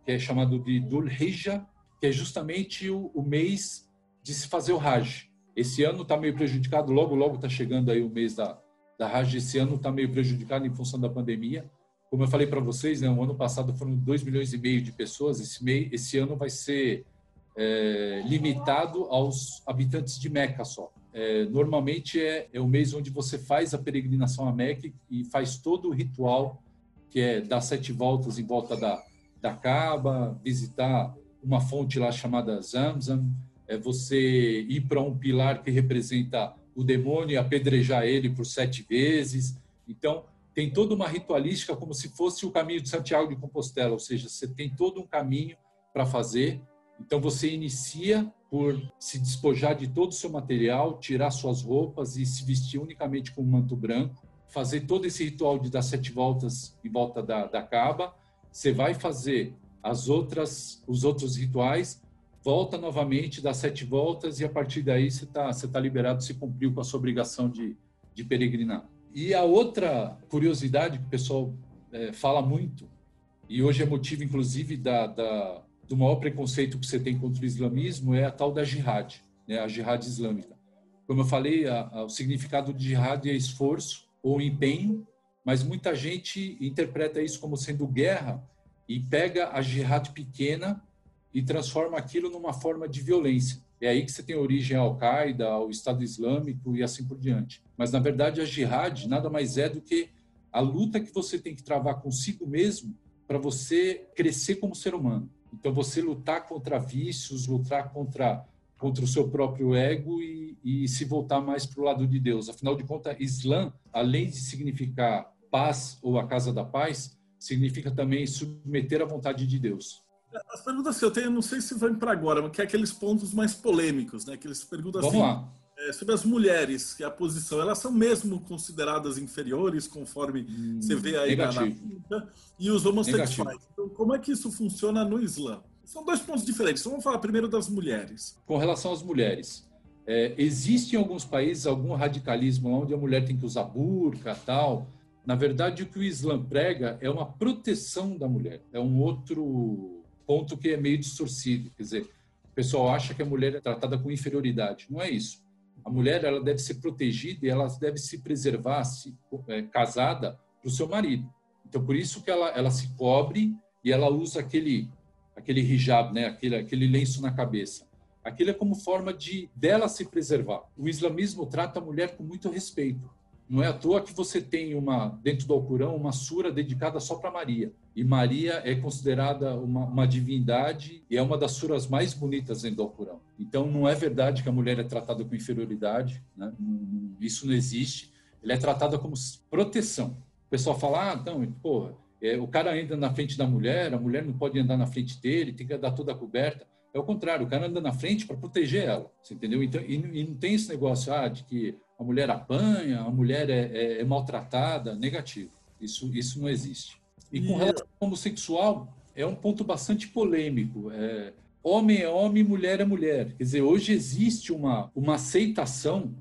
que é chamado de Dhul Hijjah, que é justamente o, o mês de se fazer o Hajj. Esse ano está meio prejudicado, logo, logo está chegando aí o mês da, da Hajj. Esse ano está meio prejudicado em função da pandemia. Como eu falei para vocês, né, o ano passado foram 2 milhões e meio de pessoas. Esse, mês, esse ano vai ser é, limitado aos habitantes de Meca só. É, normalmente é, é, o mês onde você faz a peregrinação a Meca e faz todo o ritual, que é dar sete voltas em volta da, da Kaaba, visitar uma fonte lá chamada Zamzam, é você ir para um pilar que representa o demônio e apedrejar ele por sete vezes. Então, tem toda uma ritualística como se fosse o caminho de Santiago de Compostela, ou seja, você tem todo um caminho para fazer. Então, você inicia por se despojar de todo o seu material, tirar suas roupas e se vestir unicamente com um manto branco, fazer todo esse ritual de dar sete voltas em volta da, da caba. Você vai fazer as outras, os outros rituais, volta novamente, dá sete voltas e a partir daí você está você tá liberado, se cumpriu com a sua obrigação de, de peregrinar. E a outra curiosidade que o pessoal é, fala muito, e hoje é motivo, inclusive, da, da, do maior preconceito que você tem contra o islamismo, é a tal da jihad, né, a jihad islâmica. Como eu falei, a, a, o significado de jihad é esforço ou empenho, mas muita gente interpreta isso como sendo guerra e pega a jihad pequena e transforma aquilo numa forma de violência. É aí que você tem origem a Al-Qaeda, ao Estado Islâmico e assim por diante. Mas, na verdade, a jihad nada mais é do que a luta que você tem que travar consigo mesmo para você crescer como ser humano. Então, você lutar contra vícios, lutar contra, contra o seu próprio ego e, e se voltar mais para o lado de Deus. Afinal de contas, Islã, além de significar paz ou a casa da paz, significa também submeter à vontade de Deus. As perguntas que eu tenho, não sei se vão para agora, mas que é aqueles pontos mais polêmicos, né? Aqueles perguntas Vamos assim, lá. É, sobre as mulheres, que é a posição, elas são mesmo consideradas inferiores, conforme hum, você vê aí negativo. na Bíblia, e os homossexuais. Então, como é que isso funciona no Islã? São dois pontos diferentes. Então, vamos falar primeiro das mulheres. Com relação às mulheres, é, existe em alguns países algum radicalismo onde a mulher tem que usar burca tal. Na verdade, o que o Islã prega é uma proteção da mulher. É um outro ponto que é meio distorcido. Quer dizer, o pessoal acha que a mulher é tratada com inferioridade. Não é isso. A mulher ela deve ser protegida e ela deve se preservar, se, é, casada, para o seu marido. Então, por isso que ela, ela se cobre e ela usa aquele aquele hijab, né? aquele, aquele lenço na cabeça. Aquilo é como forma de dela se preservar. O islamismo trata a mulher com muito respeito. Não é à toa que você tem uma dentro do Alcorão uma sura dedicada só para Maria. E Maria é considerada uma, uma, divindade e é uma das suras mais bonitas dentro do Alcorão. Então não é verdade que a mulher é tratada com inferioridade, né? isso não existe. Ela é tratada como proteção. O pessoal fala, ah, então, porra, é, o cara anda na frente da mulher, a mulher não pode andar na frente dele, tem que andar toda coberta. É o contrário, o cara anda na frente para proteger ela, você entendeu? Então, e, e, não tem esse negócio ah, de que a mulher apanha, a mulher é, é, é maltratada, negativo. Isso, isso não existe. E com relação ao homossexual, é um ponto bastante polêmico. É, homem é homem, mulher é mulher. Quer dizer, hoje existe uma, uma aceitação,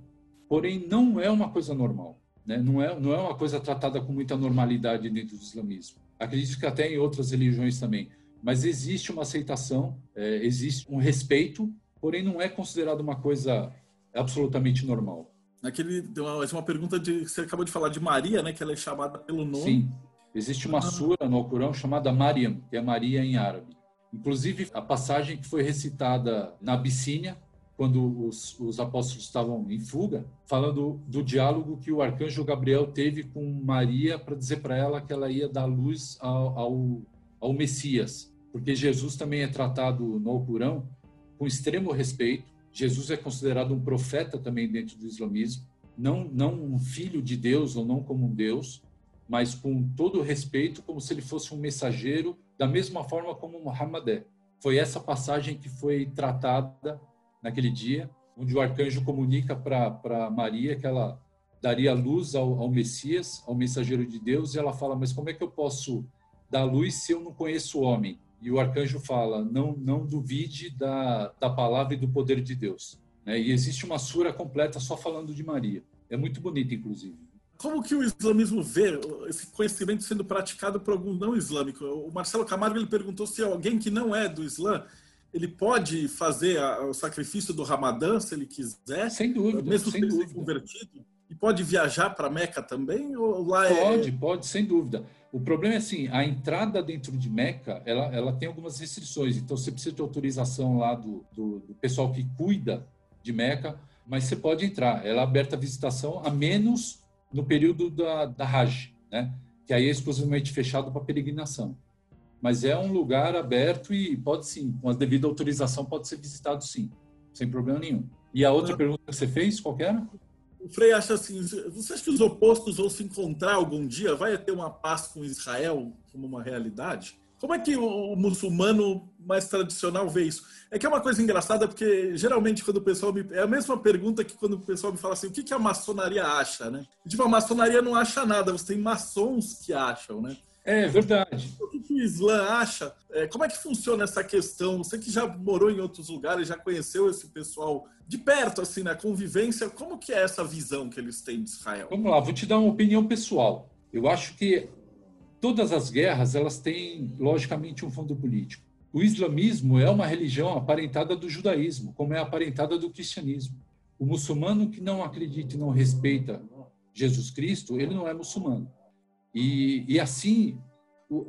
porém não é uma coisa normal. Né? Não, é, não é uma coisa tratada com muita normalidade dentro do islamismo. Acredito que até em outras religiões também. Mas existe uma aceitação, é, existe um respeito, porém não é considerado uma coisa absolutamente normal. Naquele, uma, uma pergunta de você acabou de falar de Maria, né? Que ela é chamada pelo nome. Sim. Existe uma sura no Alcorão chamada Mariam, que é Maria em árabe. Inclusive, a passagem que foi recitada na Abissínia, quando os, os apóstolos estavam em fuga, falando do diálogo que o arcanjo Gabriel teve com Maria para dizer para ela que ela ia dar luz ao, ao, ao Messias. Porque Jesus também é tratado no Alcorão com extremo respeito. Jesus é considerado um profeta também dentro do islamismo, não, não um filho de Deus ou não como um Deus mas com todo respeito, como se ele fosse um mensageiro, da mesma forma como Muhammad é. Foi essa passagem que foi tratada naquele dia, onde o arcanjo comunica para Maria que ela daria luz ao, ao, Messias, ao mensageiro de Deus, e ela fala: Mas como é que eu posso dar luz se eu não conheço o homem? E o arcanjo fala: Não, não duvide da, da palavra e do poder de Deus. Né? E existe uma sura completa só falando de Maria. É muito bonita, inclusive. Como que o islamismo vê esse conhecimento sendo praticado por algum não islâmico? O Marcelo Camargo ele perguntou se alguém que não é do Islã ele pode fazer a, o sacrifício do Ramadã se ele quiser, sem dúvida, mesmo sem dúvida. convertido, e pode viajar para Meca também ou lá é pode, é... pode, sem dúvida. O problema é assim, a entrada dentro de Meca, ela, ela tem algumas restrições. Então você precisa de autorização lá do, do, do pessoal que cuida de Meca, mas você pode entrar. Ela é aberta a visitação a menos no período da, da Hajj, né? que aí é exclusivamente fechado para peregrinação. Mas é um lugar aberto e pode sim, com a devida autorização, pode ser visitado sim, sem problema nenhum. E a outra ah. pergunta que você fez, qual era? O Frei acha assim, você acha que os opostos vão se encontrar algum dia? Vai ter uma paz com Israel como uma realidade? Como é que o, muçulmano mais tradicional vê isso? É que é uma coisa engraçada, porque geralmente quando o pessoal me. É a mesma pergunta que quando o pessoal me fala assim: o que, que a maçonaria acha, né? Tipo, a maçonaria não acha nada, você tem maçons que acham, né? É verdade. O que o Islã acha? É, como é que funciona essa questão? Você que já morou em outros lugares, já conheceu esse pessoal de perto, assim, na convivência, como que é essa visão que eles têm de Israel? Vamos lá, vou te dar uma opinião pessoal. Eu acho que todas as guerras, elas têm, logicamente, um fundo político. O islamismo é uma religião aparentada do judaísmo, como é aparentada do cristianismo. O muçulmano que não acredita e não respeita Jesus Cristo, ele não é muçulmano. E, e assim,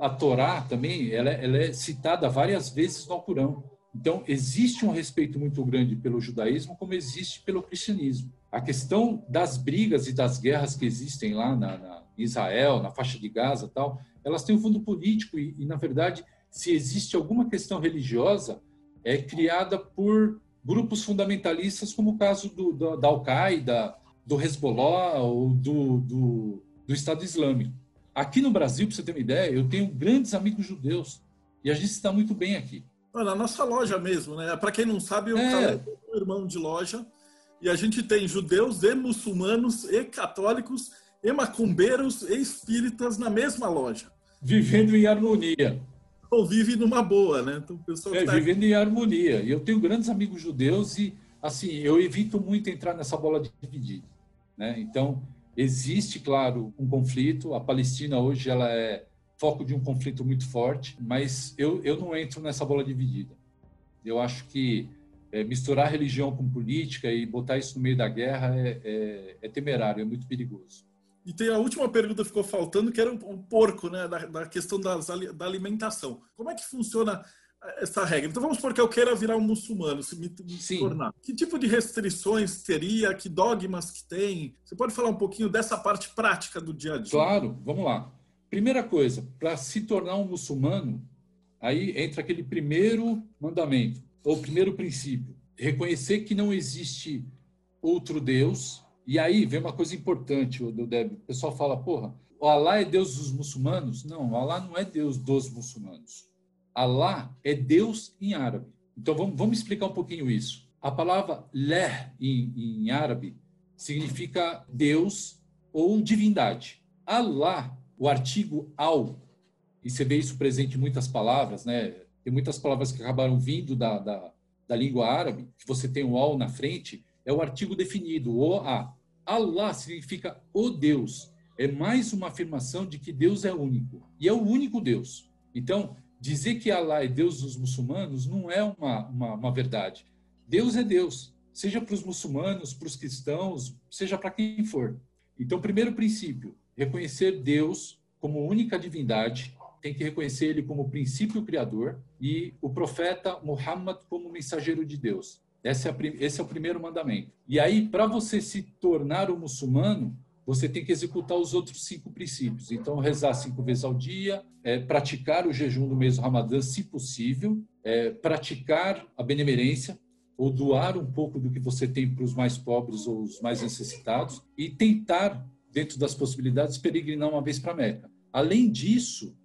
a Torá também, ela, ela é citada várias vezes no Alcorão. Então, existe um respeito muito grande pelo judaísmo, como existe pelo cristianismo. A questão das brigas e das guerras que existem lá na, na Israel, na faixa de Gaza tal, elas têm um fundo político e, e, na verdade, se existe alguma questão religiosa, é criada por grupos fundamentalistas, como o caso do, do, da Al-Qaeda, do Hezbollah ou do, do, do Estado Islâmico. Aqui no Brasil, para você ter uma ideia, eu tenho grandes amigos judeus e a gente está muito bem aqui. Na nossa loja mesmo, né? Para quem não sabe, eu é. sou um irmão de loja e a gente tem judeus e muçulmanos e católicos e macumbeiros e espíritas na mesma loja. Vivendo em harmonia. Ou vive numa boa, né? Então, pessoal é, tá... vivendo em harmonia. E eu tenho grandes amigos judeus e, assim, eu evito muito entrar nessa bola dividida. Né? Então, existe, claro, um conflito. A Palestina hoje ela é foco de um conflito muito forte, mas eu, eu não entro nessa bola dividida. Eu acho que é, misturar religião com política e botar isso no meio da guerra é, é, é, temerário, é muito perigoso. E tem a última pergunta que ficou faltando, que era um, um porco, né, da, da questão das, da alimentação. Como é que funciona essa regra? Então vamos supor que eu queira virar um muçulmano, se me, me tornar. Que tipo de restrições teria? Que dogmas que tem? Você pode falar um pouquinho dessa parte prática do dia a dia? Claro, vamos lá. Primeira coisa, para se tornar um muçulmano, aí entra aquele primeiro mandamento o primeiro princípio, reconhecer que não existe outro Deus. E aí vem uma coisa importante, o Deb. O pessoal fala, porra, o Alá é Deus dos muçulmanos? Não, Alá não é Deus dos muçulmanos. Alá é Deus em árabe. Então vamos, vamos explicar um pouquinho isso. A palavra leh em, em árabe significa Deus ou divindade. Alá, o artigo al, e você vê isso presente em muitas palavras, né? tem muitas palavras que acabaram vindo da, da, da língua árabe, que você tem o al na frente, é o artigo definido, o a. Allah significa o Deus. É mais uma afirmação de que Deus é único. E é o único Deus. Então, dizer que Allah é Deus dos muçulmanos não é uma, uma, uma verdade. Deus é Deus, seja para os muçulmanos, para os cristãos, seja para quem for. Então, primeiro princípio, reconhecer Deus como única divindade, tem que reconhecer ele como princípio criador e o profeta Muhammad como mensageiro de Deus. Esse é, esse é o primeiro mandamento. E aí, para você se tornar um muçulmano, você tem que executar os outros cinco princípios. Então, rezar cinco vezes ao dia, é, praticar o jejum do mês do Ramadã, se possível, é, praticar a benemerência, ou doar um pouco do que você tem para os mais pobres ou os mais necessitados, e tentar, dentro das possibilidades, peregrinar uma vez para Meca. Além disso,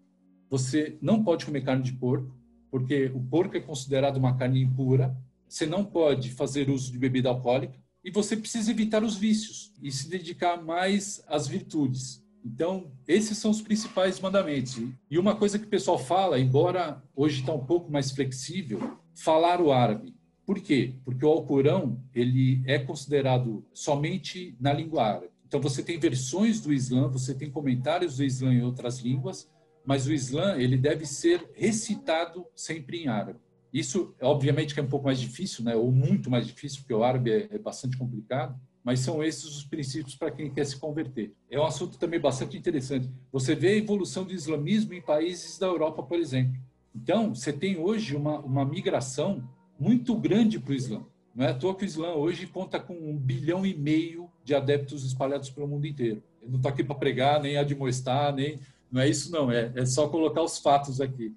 você não pode comer carne de porco, porque o porco é considerado uma carne impura. Você não pode fazer uso de bebida alcoólica e você precisa evitar os vícios e se dedicar mais às virtudes. Então, esses são os principais mandamentos. E uma coisa que o pessoal fala, embora hoje está um pouco mais flexível, falar o árabe. Por quê? Porque o Alcorão ele é considerado somente na língua árabe. Então, você tem versões do Islã, você tem comentários do Islã em outras línguas, mas o Islã ele deve ser recitado sempre em árabe. Isso, obviamente, que é um pouco mais difícil, né? ou muito mais difícil, porque o árabe é, é bastante complicado, mas são esses os princípios para quem quer se converter. É um assunto também bastante interessante. Você vê a evolução do islamismo em países da Europa, por exemplo. Então, você tem hoje uma, uma migração muito grande para o Islã. Não é à toa que o Islã hoje conta com um bilhão e meio de adeptos espalhados pelo mundo inteiro. Eu não estou aqui para pregar, nem admoestar, nem não é isso, não. É, é só colocar os fatos aqui.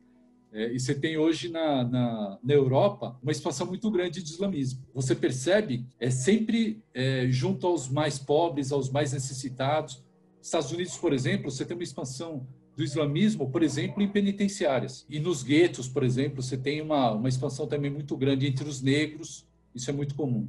É, e você tem hoje na, na, na, Europa uma expansão muito grande de islamismo. Você percebe, é sempre é, junto aos mais pobres, aos mais necessitados. Estados Unidos, por exemplo, você tem uma expansão do islamismo, por exemplo, em penitenciárias. E nos guetos, por exemplo, você tem uma, uma expansão também muito grande entre os negros. Isso é muito comum.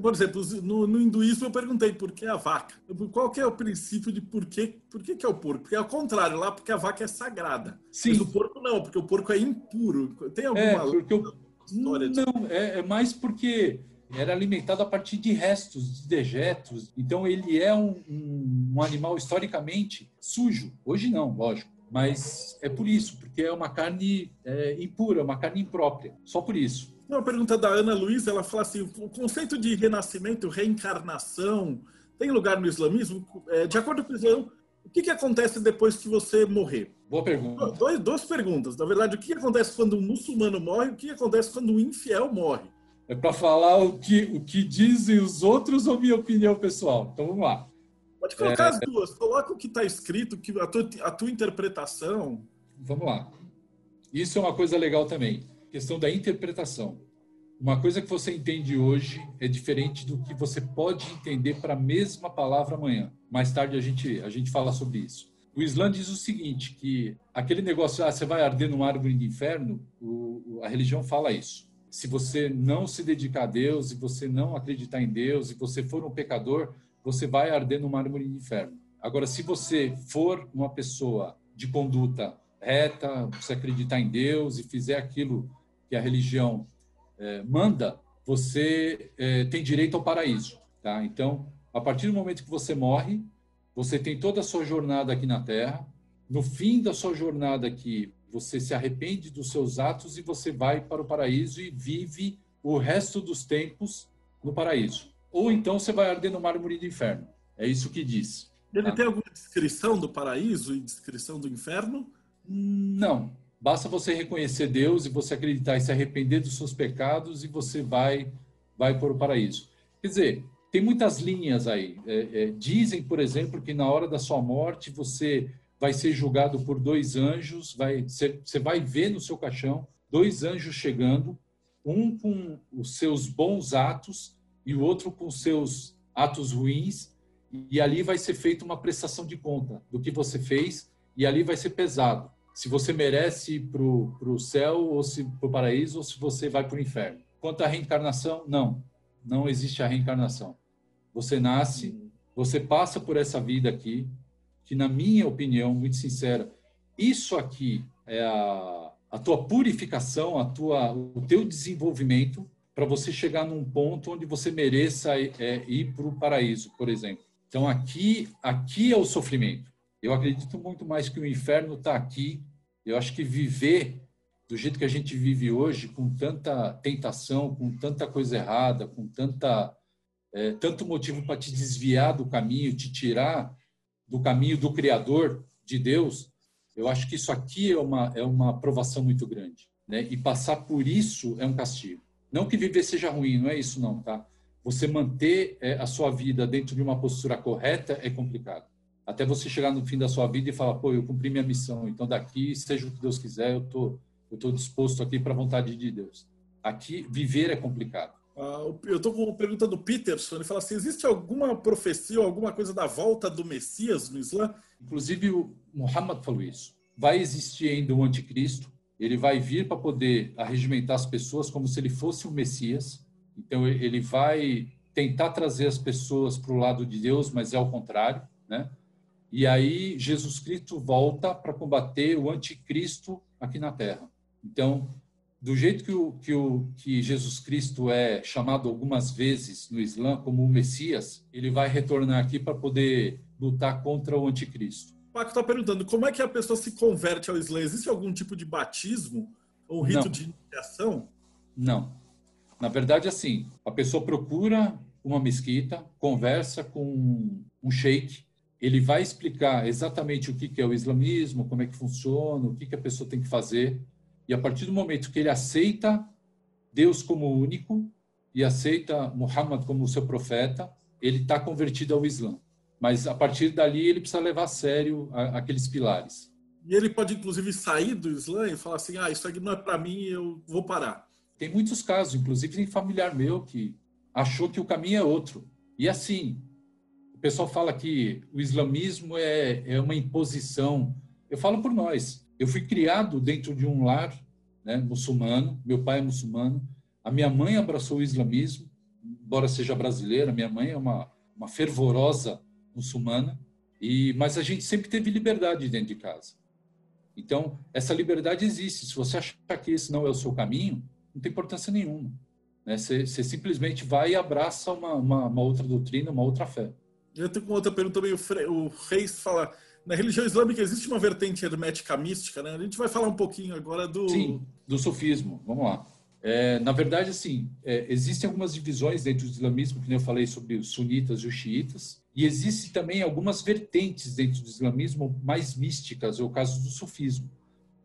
Por exemplo, no, no, hinduísmo eu perguntei por que a vaca. Qual que é o princípio de por que, por que, que é o porco? Porque é o contrário, lá porque a vaca é sagrada. Sim. Mas o porco não, porque o porco é impuro. Tem alguma é, porque eu... história disso? Não, é, é mais porque era alimentado a partir de restos, de dejetos. Então ele é um, um, um animal historicamente sujo. Hoje não, lógico. Mas é por isso, porque é uma carne é, impura, uma carne imprópria. Só por isso. Uma pergunta da Ana Luiz, ela fala assim: o conceito de renascimento, reencarnação, tem lugar no islamismo? É, de acordo com o Islã, o que, que acontece depois que você morrer? Boa pergunta. Dois, duas perguntas. Na verdade, o que acontece quando um muçulmano morre e o que acontece quando um infiel morre? É para falar o que, o que dizem os outros ou minha opinião pessoal? Então vamos lá. Pode colocar é... as duas. Coloca o que está escrito, que a tua, a tua interpretação. Vamos lá. Isso é uma coisa legal também questão da interpretação. Uma coisa que você entende hoje é diferente do que você pode entender para a mesma palavra amanhã. Mais tarde a gente, a gente fala sobre isso. O Islã diz o seguinte, que aquele negócio, ah, você vai arder numa árvore de inferno, o, a religião fala isso. Se você não se dedicar a Deus, e você não acreditar em Deus, e você for um pecador, você vai arder numa árvore de inferno. Agora, se você for uma pessoa de conduta reta, você acreditar em Deus e fizer aquilo que a religião é, manda, você é, tem direito ao paraíso. Tá? Então, a partir do momento que você morre, você tem toda a sua jornada aqui na Terra. No fim da sua jornada aqui, você se arrepende dos seus atos e você vai para o paraíso e vive o resto dos tempos no paraíso. Ou então você vai arder no mármore do inferno. É isso que diz. Ele tá? tem alguma descrição do paraíso e descrição do inferno? Não. Basta você reconhecer Deus e você acreditar e se arrepender dos seus pecados e você vai vai para o paraíso. Quer dizer, tem muitas linhas aí. É, é, dizem, por exemplo, que na hora da sua morte você vai ser julgado por dois anjos, vai você vai ver no seu caixão dois anjos chegando, um com os seus bons atos e o outro com os seus atos ruins, e ali vai ser feita uma prestação de conta do que você fez, e ali vai ser pesado se você merece ir para o céu ou se para o paraíso ou se você vai para o inferno. Quanto à reencarnação, não, não existe a reencarnação. Você nasce, você passa por essa vida aqui, que na minha opinião, muito sincera, isso aqui é a, a tua purificação, a tua, o teu desenvolvimento para você chegar num ponto onde você mereça é, ir para o paraíso, por exemplo. Então aqui, aqui é o sofrimento. Eu acredito muito mais que o inferno está aqui. Eu acho que viver do jeito que a gente vive hoje, com tanta tentação, com tanta coisa errada, com tanta é, tanto motivo para te desviar do caminho, te tirar do caminho do Criador, de Deus, eu acho que isso aqui é uma, é uma provação muito grande. Né? E passar por isso é um castigo. Não que viver seja ruim, não é isso não, tá? Você manter é, a sua vida dentro de uma postura correta é complicado até você chegar no fim da sua vida e falar, pô, eu cumpri minha missão, então daqui, seja o que Deus quiser, eu tô, eu tô disposto aqui para a vontade de Deus. Aqui, viver é complicado. Ah, eu estou com uma pergunta do Peterson, ele fala assim, existe alguma profecia ou alguma coisa da volta do Messias no Islã? Inclusive, o Muhammad falou isso. Vai existir ainda um anticristo, ele vai vir para poder arregimentar as pessoas como se ele fosse o Messias, então ele vai tentar trazer as pessoas para o lado de Deus, mas é o contrário, né? E aí Jesus Cristo volta para combater o anticristo aqui na Terra. Então, do jeito que, o, que, o, que Jesus Cristo é chamado algumas vezes no Islã como o Messias, ele vai retornar aqui para poder lutar contra o anticristo. Paco está perguntando como é que a pessoa se converte ao Islã? Existe algum tipo de batismo ou rito Não. de iniciação? Não. Na verdade, assim, a pessoa procura uma mesquita, conversa com um sheik, ele vai explicar exatamente o que é o islamismo, como é que funciona, o que a pessoa tem que fazer. E a partir do momento que ele aceita Deus como único e aceita Muhammad como seu profeta, ele está convertido ao Islã. Mas a partir dali ele precisa levar a sério aqueles pilares. E ele pode inclusive sair do Islã e falar assim: ah, isso aqui não é para mim, eu vou parar. Tem muitos casos, inclusive tem familiar meu que achou que o caminho é outro. E assim, pessoal fala que o islamismo é, é uma imposição. Eu falo por nós. Eu fui criado dentro de um lar né, muçulmano, meu pai é muçulmano, a minha mãe abraçou o islamismo, embora seja brasileira, minha mãe é uma, uma fervorosa muçulmana, e mas a gente sempre teve liberdade dentro de casa. Então, essa liberdade existe. Se você achar que esse não é o seu caminho, não tem importância nenhuma. Né? Você, simplesmente vai e abraça uma, uma, uma, outra doutrina, uma outra fé. Eu tenho uma outra pergunta também. O, o Reis fala: na religião islâmica existe uma vertente hermética mística, né? A gente vai falar um pouquinho agora do. Sim, do sufismo. Vamos lá. É, na verdade, assim, é, existem algumas divisões dentro do islamismo, que eu falei sobre os sunitas e os xiitas, e existem também algumas vertentes dentro do islamismo mais místicas, é o caso do sufismo.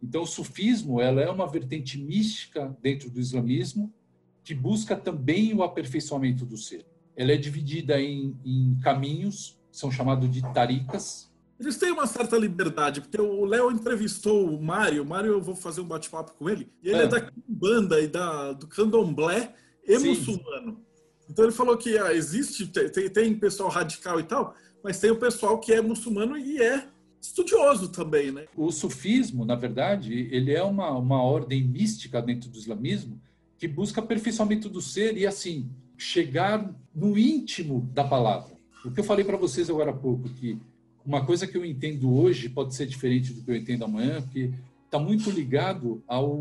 Então, o sufismo ela é uma vertente mística dentro do islamismo que busca também o aperfeiçoamento do ser. Ela é dividida em, em caminhos, são chamados de taricas, eles têm uma certa liberdade, porque o Léo entrevistou o Mário, o Mário eu vou fazer um bate-papo com ele, e ele é, é da banda e da, do candomblé e Sim. muçulmano. Então ele falou que ah, existe, tem, tem pessoal radical e tal, mas tem o pessoal que é muçulmano e é estudioso também, né? O sufismo, na verdade, ele é uma, uma ordem mística dentro do islamismo que busca aperfeiçoamento do ser e, assim, chegar no íntimo da palavra. O que eu falei para vocês agora há pouco, que uma coisa que eu entendo hoje pode ser diferente do que eu entendo amanhã, porque está muito ligado ao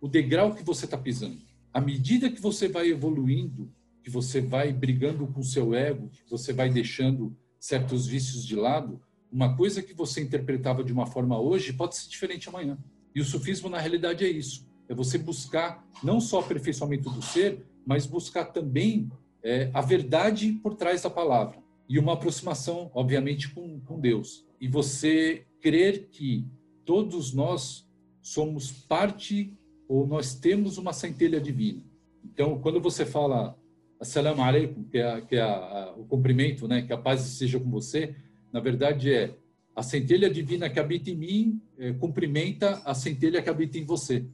o degrau que você está pisando. À medida que você vai evoluindo, que você vai brigando com o seu ego, que você vai deixando certos vícios de lado, uma coisa que você interpretava de uma forma hoje pode ser diferente amanhã. E o sufismo, na realidade, é isso. É você buscar não só aperfeiçoamento do ser, mas buscar também é, a verdade por trás da palavra e uma aproximação, obviamente, com, com Deus. E você crer que todos nós somos parte ou nós temos uma centelha divina. Então, quando você fala Assalamu alaikum, que é, que é a, a, o cumprimento, né, que a paz seja com você, na verdade é a centelha divina que habita em mim é, cumprimenta a centelha que habita em você.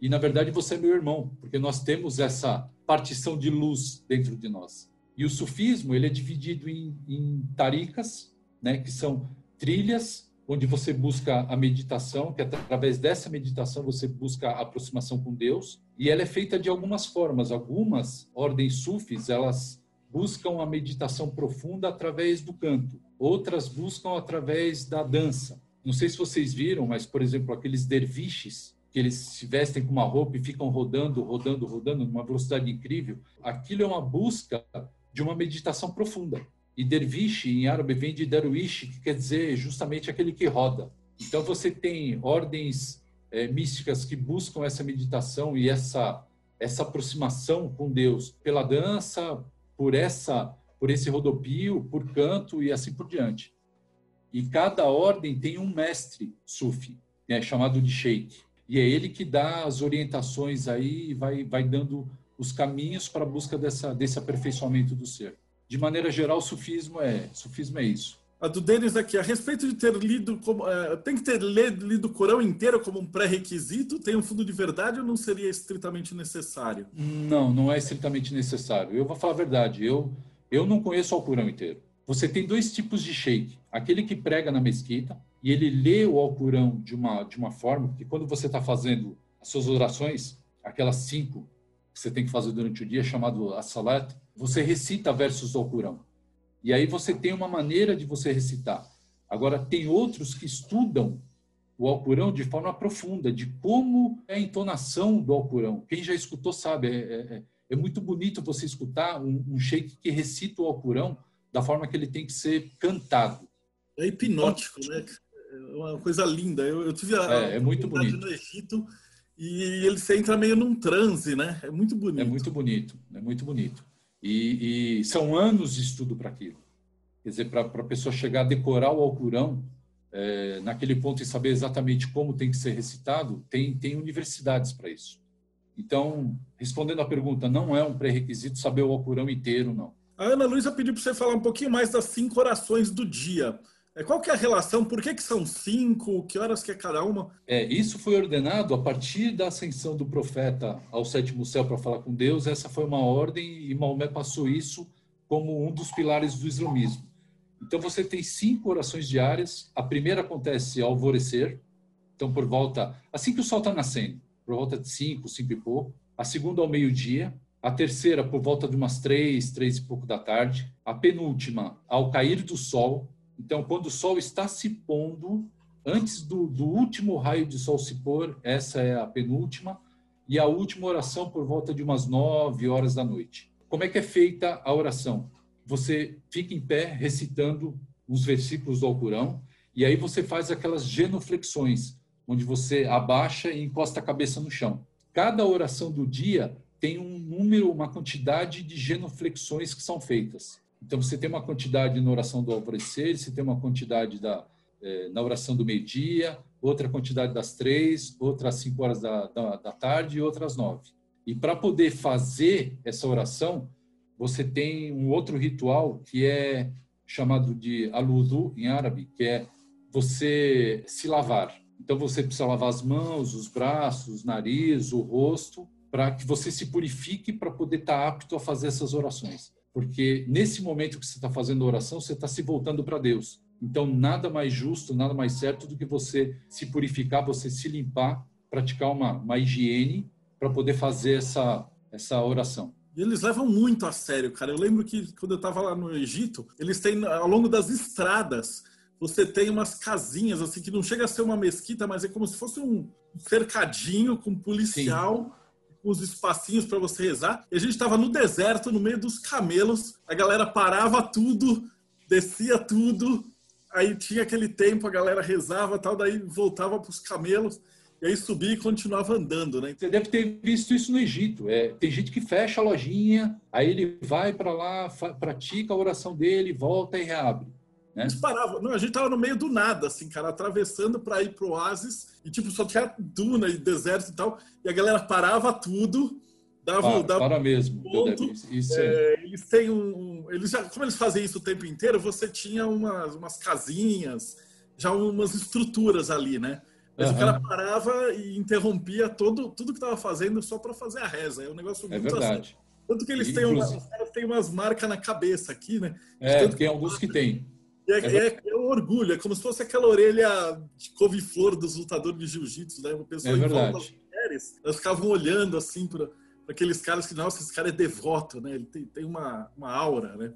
E na verdade você é meu irmão, porque nós temos essa partição de luz dentro de nós. E o sufismo ele é dividido em, em taricas, né, que são trilhas onde você busca a meditação, que através dessa meditação você busca a aproximação com Deus, e ela é feita de algumas formas. Algumas ordens sufis, elas buscam a meditação profunda através do canto. Outras buscam através da dança. Não sei se vocês viram, mas por exemplo, aqueles derviches que eles se vestem com uma roupa e ficam rodando, rodando, rodando numa velocidade incrível. Aquilo é uma busca de uma meditação profunda. E dervish, em árabe, vem de derwish, que quer dizer justamente aquele que roda. Então, você tem ordens é, místicas que buscam essa meditação e essa, essa aproximação com Deus pela dança, por essa por esse rodopio, por canto e assim por diante. E cada ordem tem um mestre sufi, né, chamado de sheikh. E é ele que dá as orientações aí e vai, vai dando os caminhos para a busca dessa, desse aperfeiçoamento do ser. De maneira geral, o sufismo é, sufismo é isso. A do Denis aqui, a respeito de ter lido, como, é, tem que ter lido o Corão inteiro como um pré-requisito? Tem um fundo de verdade ou não seria estritamente necessário? Não, não é estritamente necessário. Eu vou falar a verdade, eu, eu não conheço o Corão inteiro. Você tem dois tipos de sheik. Aquele que prega na mesquita e ele lê o Alcorão de uma, de uma forma que quando você está fazendo as suas orações, aquelas cinco que você tem que fazer durante o dia, chamado as-salat, você recita versos do Alcorão. E aí você tem uma maneira de você recitar. Agora, tem outros que estudam o Alcorão de forma profunda, de como é a entonação do Alcorão. Quem já escutou sabe, é, é, é, é muito bonito você escutar um, um sheik que recita o Alcorão da forma que ele tem que ser cantado. É hipnótico, né? É uma coisa linda. Eu, eu tive a, é, é muito bonito. no Egito e ele entra meio num transe, né? É muito bonito. É muito bonito, é muito bonito. E, e são anos de estudo para aquilo. Quer dizer, para a pessoa chegar a decorar o Alcorão, é, naquele ponto e saber exatamente como tem que ser recitado, tem, tem universidades para isso. Então, respondendo à pergunta, não é um pré-requisito saber o Alcorão inteiro, não. A Ana Luísa pediu para você falar um pouquinho mais das cinco orações do dia. É, qual que é a relação? Por que, que são cinco? Que horas que é cada uma? É, isso foi ordenado a partir da ascensão do profeta ao sétimo céu para falar com Deus. Essa foi uma ordem e Maomé passou isso como um dos pilares do islamismo. Então você tem cinco orações diárias. A primeira acontece ao alvorecer, então por volta assim que o sol está nascendo, por volta de cinco, cinco e pouco. A segunda ao meio-dia, A terceira, por volta de umas três, três e pouco da tarde. A penúltima, ao cair do sol. Então, quando o sol está se pondo, antes do, do último raio de sol se pôr, essa é a penúltima. E a última oração, por volta de umas nove horas da noite. Como é que é feita a oração? Você fica em pé recitando os versículos do Alcorão e aí você faz aquelas genuflexões, onde você abaixa e encosta a cabeça no chão. Cada oração do dia tem um número, uma quantidade de genuflexões que são feitas. Então você tem uma quantidade na oração do alvorecer, você tem uma quantidade da, é, na oração do meio-dia, outra quantidade das três, outra às cinco horas da, da, da tarde e outra às nove. E para poder fazer essa oração, você tem um outro ritual que é chamado de aludu em árabe, que é você se lavar. Então você precisa lavar as mãos, os braços, o nariz, o rosto, para que você se purifique para poder estar tá apto a fazer essas orações. Porque nesse momento que você está fazendo oração, você está se voltando para Deus. Então nada mais justo, nada mais certo do que você se purificar, você se limpar, praticar uma, uma higiene para poder fazer essa, essa oração. E eles levam muito a sério, cara. Eu lembro que quando eu estava lá no Egito, eles têm ao longo das estradas, você tem umas casinhas assim que não chega a ser uma mesquita, mas é como se fosse um cercadinho com policial. Sim os espacinhos para você rezar. E a gente estava no deserto, no meio dos camelos. A galera parava tudo, descia tudo. Aí tinha aquele tempo, a galera rezava tal, daí voltava para os camelos. E aí subia e continuava andando, né? Você deve ter visto isso no Egito. É, tem gente que fecha a lojinha, aí ele vai para lá, pratica a oração dele, volta e reabre. Né? Eles paravam. Não, a gente tava no meio do nada, assim, cara, atravessando para ir pro oásis e, tipo, só tinha duna e deserto e tal. E a galera parava tudo, dava, para, dava para mesmo. Ponto. Isso é... é... eles têm um. Eles já, como eles fazem isso o tempo inteiro, você tinha umas, umas casinhas, já umas estruturas ali, né? Mas uhum. o cara parava e interrompia todo, tudo que estava fazendo só para fazer a reza. É um negócio é muito é verdade. Assim. Tanto que eles têm, uma, têm umas marcas na cabeça aqui, né? É, tem alguns que tem. É, é, é, um orgulho, é como se fosse aquela orelha de couve-flor dos lutadores de jiu-jitsu, né? Uma pessoa é em volta das mulheres, elas ficavam olhando assim para aqueles caras que, nossa, esse cara é devoto, né? Ele tem, tem uma, uma aura, né?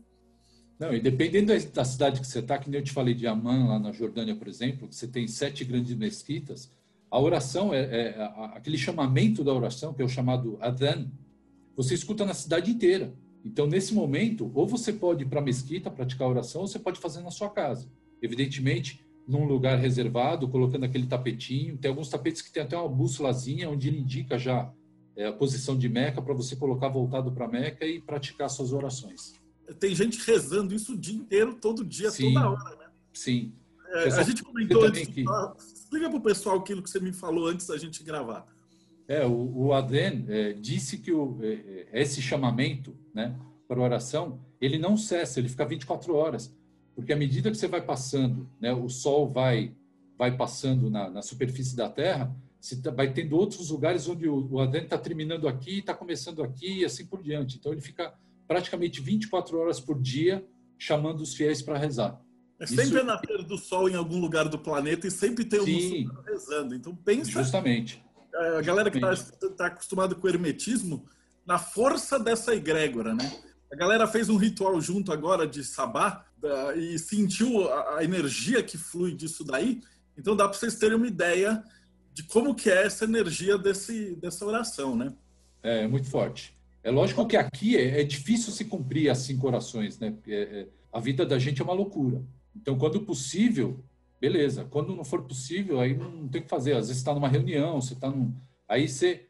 Não, e dependendo da cidade que você está, que nem eu te falei de Amman, lá na Jordânia, por exemplo, que você tem sete grandes mesquitas, a oração, é, é, aquele chamamento da oração, que é o chamado Adhan, você escuta na cidade inteira. Então, nesse momento, ou você pode ir para a mesquita praticar oração, ou você pode fazer na sua casa. Evidentemente, num lugar reservado, colocando aquele tapetinho. Tem alguns tapetes que tem até uma bússolazinha, onde ele indica já é, a posição de Meca para você colocar voltado para Meca e praticar suas orações. Tem gente rezando isso o dia inteiro, todo dia, sim, toda hora, né? Sim. É, a gente comentou antes. Que... Explica para o pessoal aquilo que você me falou antes da gente gravar. É, o, o Aden é, disse que o, é, é esse chamamento né, para oração, ele não cessa, ele fica 24 horas. Porque à medida que você vai passando, né, o sol vai, vai passando na, na superfície da Terra, você tá, vai tendo outros lugares onde o, o Aden está terminando aqui, está começando aqui e assim por diante. Então ele fica praticamente 24 horas por dia chamando os fiéis para rezar. É sempre Isso... é nascer do sol em algum lugar do planeta e sempre tem um Sim, rezando. Então pensa. Justamente. A galera que está tá acostumada com o hermetismo, na força dessa egrégora, né? A galera fez um ritual junto agora de sabá da, e sentiu a, a, energia que flui disso daí. Então dá para vocês terem uma ideia de como que é essa energia desse, dessa oração, né? É muito forte. É lógico que aqui é, é difícil se cumprir as cinco orações, né? É, é, a vida da gente é uma loucura. Então, quando possível, beleza. Quando não for possível, aí não tem o que fazer. Às vezes está numa reunião, você está num. Aí você.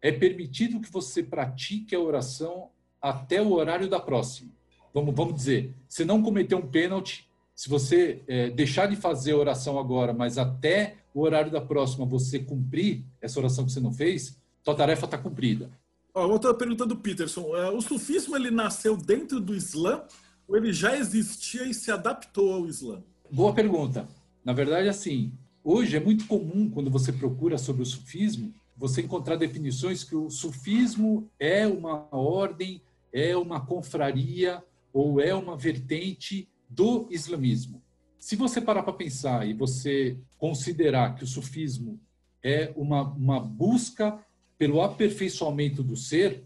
É permitido que você pratique a oração até o horário da próxima. Vamos, vamos dizer, você não cometeu um pênalti, se você é, deixar de fazer a oração agora, mas até o horário da próxima você cumprir essa oração que você não fez, sua tarefa está cumprida. Ó, outra pergunta do Peterson. É, o sufismo ele nasceu dentro do Islã ou ele já existia e se adaptou ao Islã? Boa pergunta. Na verdade, assim, hoje é muito comum quando você procura sobre o sufismo, você encontrar definições que o sufismo é uma ordem, é uma confraria ou é uma vertente do islamismo. Se você parar para pensar e você considerar que o sufismo é uma, uma busca pelo aperfeiçoamento do ser,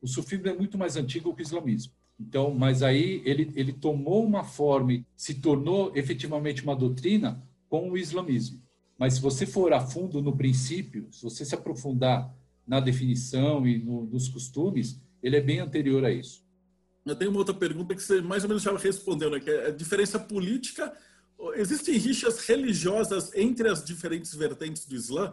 O sufismo é muito mais antigo que o islamismo. Então, mas aí ele, ele tomou uma forma e se tornou efetivamente uma doutrina com o islamismo. Mas se você for a fundo no princípio, se você se aprofundar na definição e no, nos costumes, ele é bem anterior a isso. Eu tenho uma outra pergunta que você mais ou menos já respondeu, né? Que é a diferença política. Existem rixas religiosas entre as diferentes vertentes do Islã?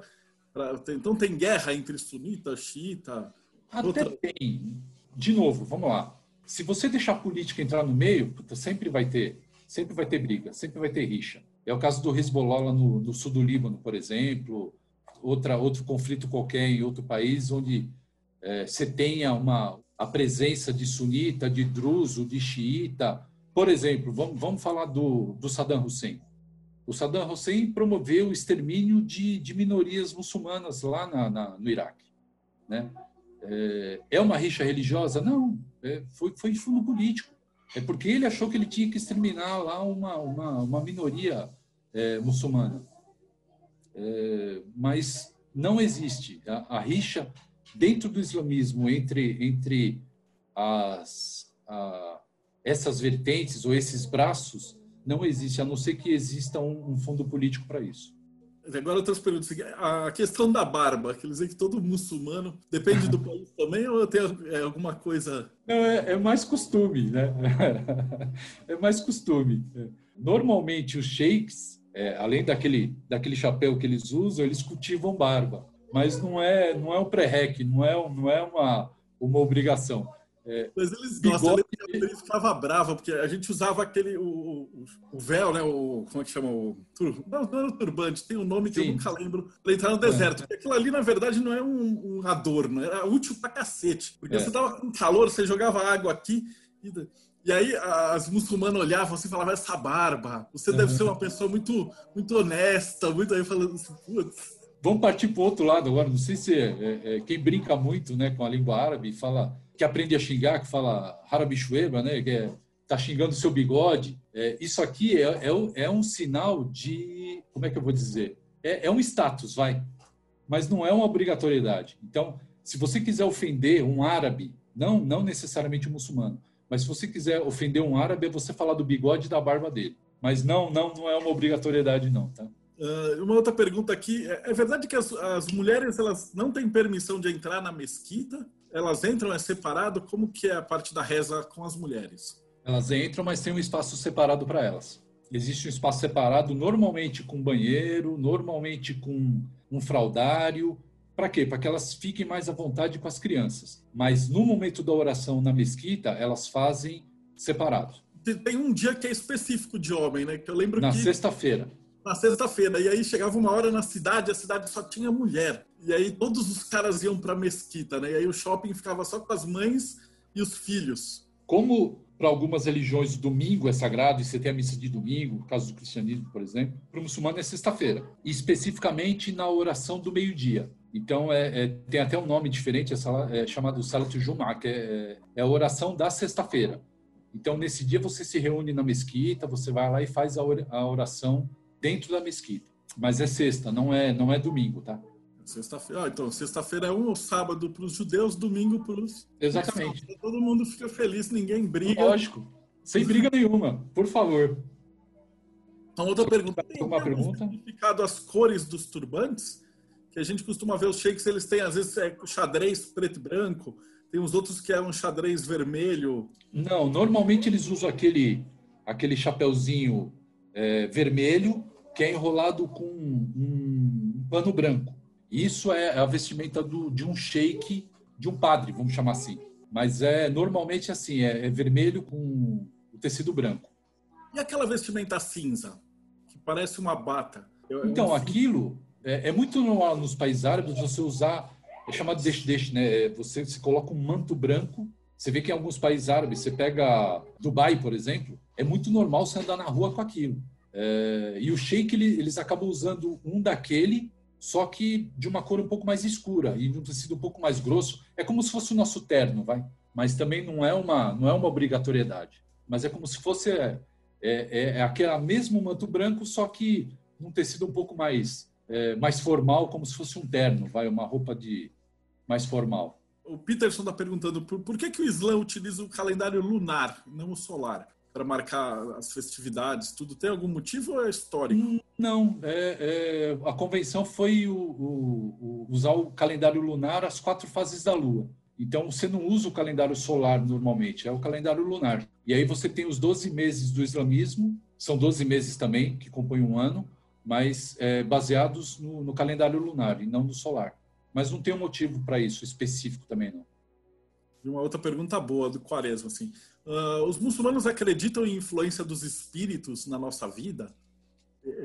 Então tem guerra entre sunita, xiita? Até outra... tem. De novo, vamos lá se você deixar a política entrar no meio, puta, sempre vai ter, sempre vai ter briga, sempre vai ter rixa. É o caso do Hezbollah no, no, sul do Líbano, por exemplo, outra, outro conflito qualquer em outro país onde é, você tenha uma, a presença de sunita, de druso, de xiita. Por exemplo, vamos, vamos falar do, do Saddam Hussein. O Saddam Hussein promoveu o extermínio de, de minorias muçulmanas lá na, na, no Iraque. Né? É, é uma rixa religiosa? Não, é, foi, foi fundo político. É porque ele achou que ele tinha que exterminar lá uma, uma, uma minoria é, muçulmana. É, mas não existe. A, a, rixa dentro do islamismo entre, entre as, a, essas vertentes ou esses braços não existe, a não ser que exista um, um fundo político para isso. Agora outras perguntas. A questão da barba, quer dizer que todo muçulmano depende do país também ou tem é, alguma coisa? Não, é, é, mais costume, né? É mais costume. Normalmente os sheiks, é, além daquele, daquele chapéu que eles usam, eles cultivam barba, mas não é não é um pré-rec, não é não é uma uma obrigação. É, Mas eles gostam, bigode... ele ficava bravo, porque a gente usava aquele, o, o, véu, né? O, como é que chama? O, não, não era o turbante, tem um nome que Sim. eu nunca lembro, para entrar no deserto. É. Porque aquilo ali, na verdade, não é um, um adorno, era útil pra cacete. Porque é. você tava com calor, você jogava água aqui e, e aí as muçulmanas olhavam assim e falavam, essa barba, você deve ser uma pessoa muito, muito honesta, muito aí falando assim, putz. Vamos partir para o outro lado agora. Não sei se é, é, é, quem brinca muito né, com a língua árabe fala que aprende a xingar, que fala harabichueba, né? Que é, tá xingando seu bigode. É, isso aqui é, é, é, um sinal de, como é que eu vou dizer? É, é um status, vai, mas não é uma obrigatoriedade. Então, se você quiser ofender um árabe, não, não necessariamente um muçulmano, mas se você quiser ofender um árabe, é você falar do bigode e da barba dele. Mas não, não, não é uma obrigatoriedade, não, tá? Uh, uma outra pergunta aqui. É, é verdade que as, as, mulheres elas não têm permissão de entrar na mesquita? Elas entram, é separado? Como que é a parte da reza com as mulheres? Elas entram, mas tem um espaço separado para elas. Existe um espaço separado, normalmente com banheiro, normalmente com um fraldário. Para quê? Para que elas fiquem mais à vontade com as crianças. Mas no momento da oração na mesquita, elas fazem separado. Tem um dia que é específico de homem, né? Que eu lembro na que... sexta-feira na sexta-feira. E aí chegava uma hora na cidade, a cidade só tinha mulher. E aí todos os caras iam para mesquita, né? E aí o shopping ficava só com as mães e os filhos. Como para algumas religiões domingo é sagrado e você tem a missa de domingo, no caso do cristianismo, por exemplo, para o muçulmano é sexta-feira, especificamente na oração do meio-dia. Então é, é, tem até um nome diferente, é, é chamado Salat Jum'ah, que é, é a oração da sexta-feira. Então nesse dia você se reúne na mesquita, você vai lá e faz a oração dentro da mesquita. Mas é sexta, não é, não é domingo, tá? Sexta-feira. Ah, então, sexta-feira é um sábado para os judeus, domingo para os. Exatamente. Todo mundo fica feliz, ninguém briga. Lógico. Sem briga nenhuma, por favor. Então, outra pergunta. Tem uma pergunta? significado as cores dos turbantes? Que a gente costuma ver os sheiks, eles têm, às vezes, é xadrez preto e branco. Tem uns outros que é um xadrez vermelho. Não, normalmente eles usam aquele, aquele chapeuzinho é, vermelho que é enrolado com um, um pano branco. Isso é a vestimenta do, de um sheik, de um padre, vamos chamar assim. Mas é normalmente assim, é, é vermelho com o tecido branco. E aquela vestimenta cinza, que parece uma bata? É então, um aquilo é, é, muito normal nos países árabes você usar, é chamado deixe-deixe, né? É, você se coloca um manto branco. Você vê que em alguns países árabes, você pega Dubai, por exemplo, é muito normal você andar na rua com aquilo. É, e o shake, ele, eles acabam usando um daquele, só que de uma cor um pouco mais escura e de um tecido um pouco mais grosso. É como se fosse o nosso terno, vai? Mas também não é uma, não é uma obrigatoriedade. Mas é como se fosse é, é, é aquele mesmo manto branco, só que um tecido um pouco mais, é, mais formal, como se fosse um terno, vai? Uma roupa de mais formal. O Peterson está perguntando por, por que, que o Islã utiliza o calendário lunar, não o solar, para marcar as festividades? Tudo tem algum motivo ou é histórico? Hum, não, é, é, a convenção foi o, o, o, usar o calendário lunar as quatro fases da Lua. Então, você não usa o calendário solar normalmente, é o calendário lunar. E aí você tem os 12 meses do islamismo, são 12 meses também, que compõem um ano, mas é, baseados no, no, calendário lunar e não no solar. Mas não tem um motivo para isso específico também, não. E uma outra pergunta boa do Quaresma, assim. Uh, os muçulmanos acreditam em influência dos espíritos na nossa vida?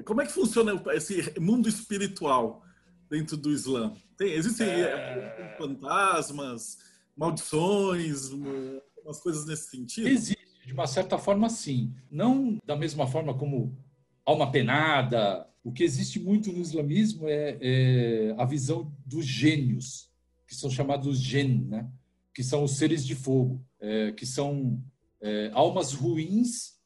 Como é que funciona esse mundo espiritual dentro do Islã? Tem, existem é... fantasmas, maldições, umas coisas nesse sentido? Existe, de uma certa forma, sim. Não da mesma forma como alma penada. O que existe muito no islamismo é, é a visão dos gênios, que são chamados gen, né? que são os seres de fogo, é, que são é, almas ruins,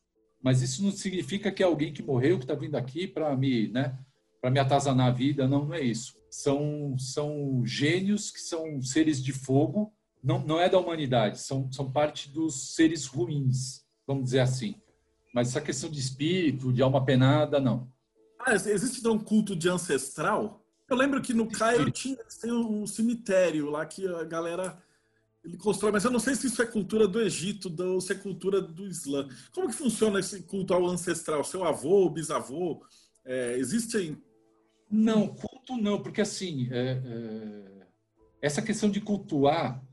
mas isso não significa que é alguém que morreu que está vindo aqui para me, né, para me atazanar a vida. Não, não é isso. São são gênios que são seres de fogo. Não, não é da humanidade. São são parte dos seres ruins, vamos dizer assim. Mas essa questão de espírito, de alma penada, não. Ah, existe então um culto de ancestral? Eu lembro que no Cairo tinha tem um cemitério lá que a galera ele constrói, mas eu não sei se isso é cultura do Egito ou se é cultura do Islã. Como que funciona esse culto ao ancestral? Seu avô, bisavô, é, existe Não, culto não, porque assim, é, é, essa questão de cultuar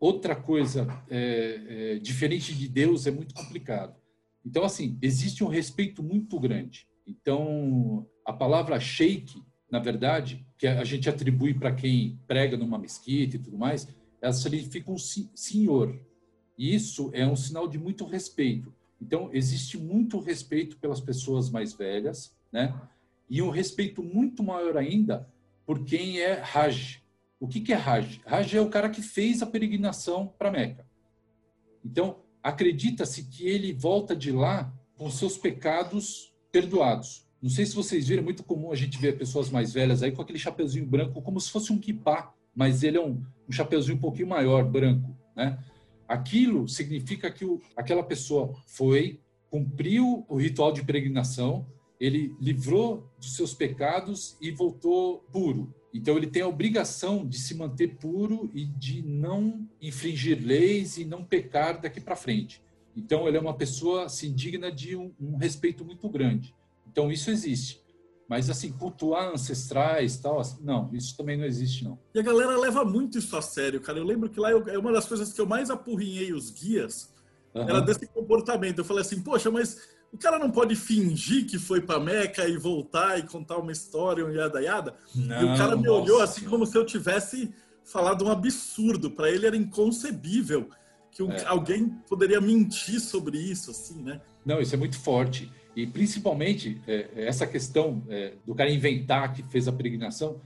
outra coisa é, é, diferente de Deus é muito complicado. Então, assim, existe um respeito muito grande. Então, a palavra sheik, na verdade, que a gente atribui para quem prega numa mesquita e tudo mais, ela significa um senhor. E isso é um sinal de muito respeito. Então, existe muito respeito pelas pessoas mais velhas, né? E um respeito muito maior ainda por quem é Hajj. O que, que é Hajj? Hajj é o cara que fez a peregrinação para Meca. Então, acredita-se que ele volta de lá com seus pecados perdoados. Não sei se vocês viram, é muito comum a gente ver pessoas mais velhas aí com aquele chapeuzinho branco, como se fosse um kippah, mas ele é um, um chapeuzinho um pouquinho maior, branco, né? Aquilo significa que o, aquela pessoa foi, cumpriu o ritual de peregrinação, ele livrou dos seus pecados e voltou puro. Então ele tem a obrigação de se manter puro e de não infringir leis e não pecar daqui para frente. Então ele é uma pessoa assim digna de um, um, respeito muito grande. Então isso existe. Mas assim, cultuar ancestrais tal, assim, não, isso também não existe não. E a galera leva muito isso a sério, cara. Eu lembro que lá eu, é uma das coisas que eu mais apurrinhei os guias uhum. era desse comportamento. Eu falei assim, poxa, mas o cara não pode fingir que foi para Meca e voltar e contar uma história, um yada yada. Não, e o cara me nossa. olhou assim como se eu tivesse falado um absurdo. Para ele era inconcebível que um, é. alguém poderia mentir sobre isso, assim, né? Não, isso é muito forte. E principalmente é, é, essa questão é, do cara inventar que fez a peregrinação,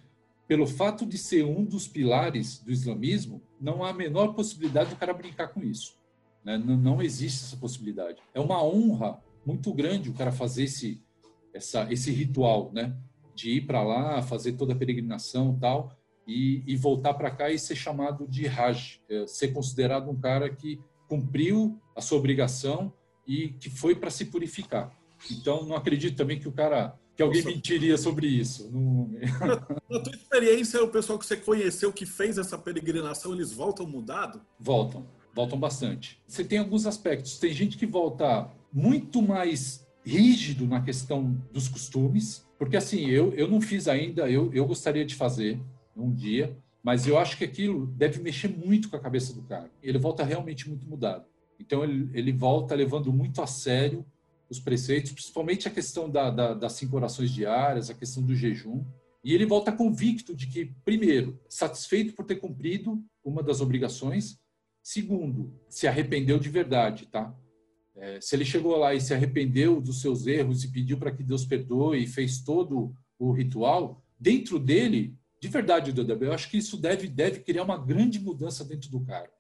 pelo fato de ser um dos pilares do islamismo, não há a menor possibilidade do cara brincar com isso. Né? Não, não existe essa possibilidade. É uma honra muito grande o cara fazer esse, essa, esse ritual, né? De ir para lá, fazer toda a peregrinação tal, e, e voltar para cá e ser chamado de Hajj, é, ser considerado um cara que cumpriu a sua obrigação e que foi para se purificar. Então, não acredito também que o cara que alguém Nossa. mentiria sobre isso. Não... Na tua experiência, o pessoal que você conheceu que fez essa peregrinação, eles voltam mudado? Voltam, voltam bastante. Você tem alguns aspectos. Tem gente que volta muito mais rígido na questão dos costumes, porque assim, eu, eu não fiz ainda, eu, eu gostaria de fazer um dia, mas eu acho que aquilo deve mexer muito com a cabeça do cara. Ele volta realmente muito mudado. Então ele, ele volta levando muito a sério os preceitos, principalmente a questão da, da, das cinco orações diárias, a questão do jejum. E ele volta convicto de que, primeiro, satisfeito por ter cumprido uma das obrigações, segundo, se arrependeu de verdade, tá? É, se ele chegou lá e se arrependeu dos seus erros e pediu para que Deus perdoe e fez todo o ritual, dentro dele, de verdade, Dodebe, eu acho que isso deve, deve criar uma grande mudança dentro do cara.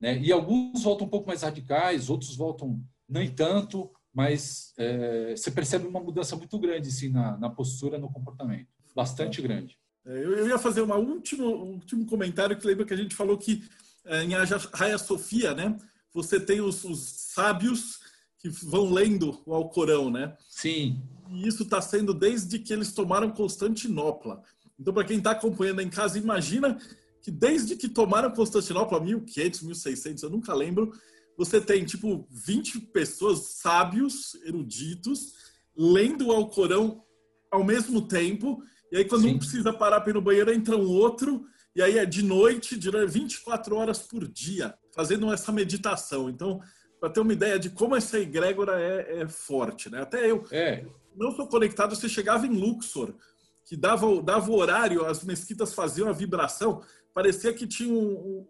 Né? E alguns voltam um pouco mais radicais, outros voltam nem tanto, mas é, você percebe uma mudança muito grande assim, na, na postura, no comportamento. Bastante grande. É, eu, ia fazer uma último, um último comentário que lembra que a gente falou que é, em Hagia Sofia, né? Você tem os, os sábios que vão lendo o Alcorão, né? Sim. E isso está sendo desde que eles tomaram Constantinopla. Então, para quem está acompanhando em casa, imagina que desde que tomaram Constantinopla, 1500, 1600, eu nunca lembro, você tem tipo 20 pessoas sábios, eruditos, lendo o Alcorão ao mesmo tempo. E aí, quando Sim. um precisa parar para ir no banheiro, entra um outro. E aí é de noite, de 24 horas por dia, fazendo essa meditação. Então, para ter uma ideia de como essa egrégora é, é forte, né? Até eu é. não sou conectado, você chegava em Luxor, que dava, dava o horário, as mesquitas faziam a vibração, parecia que tinha um, um,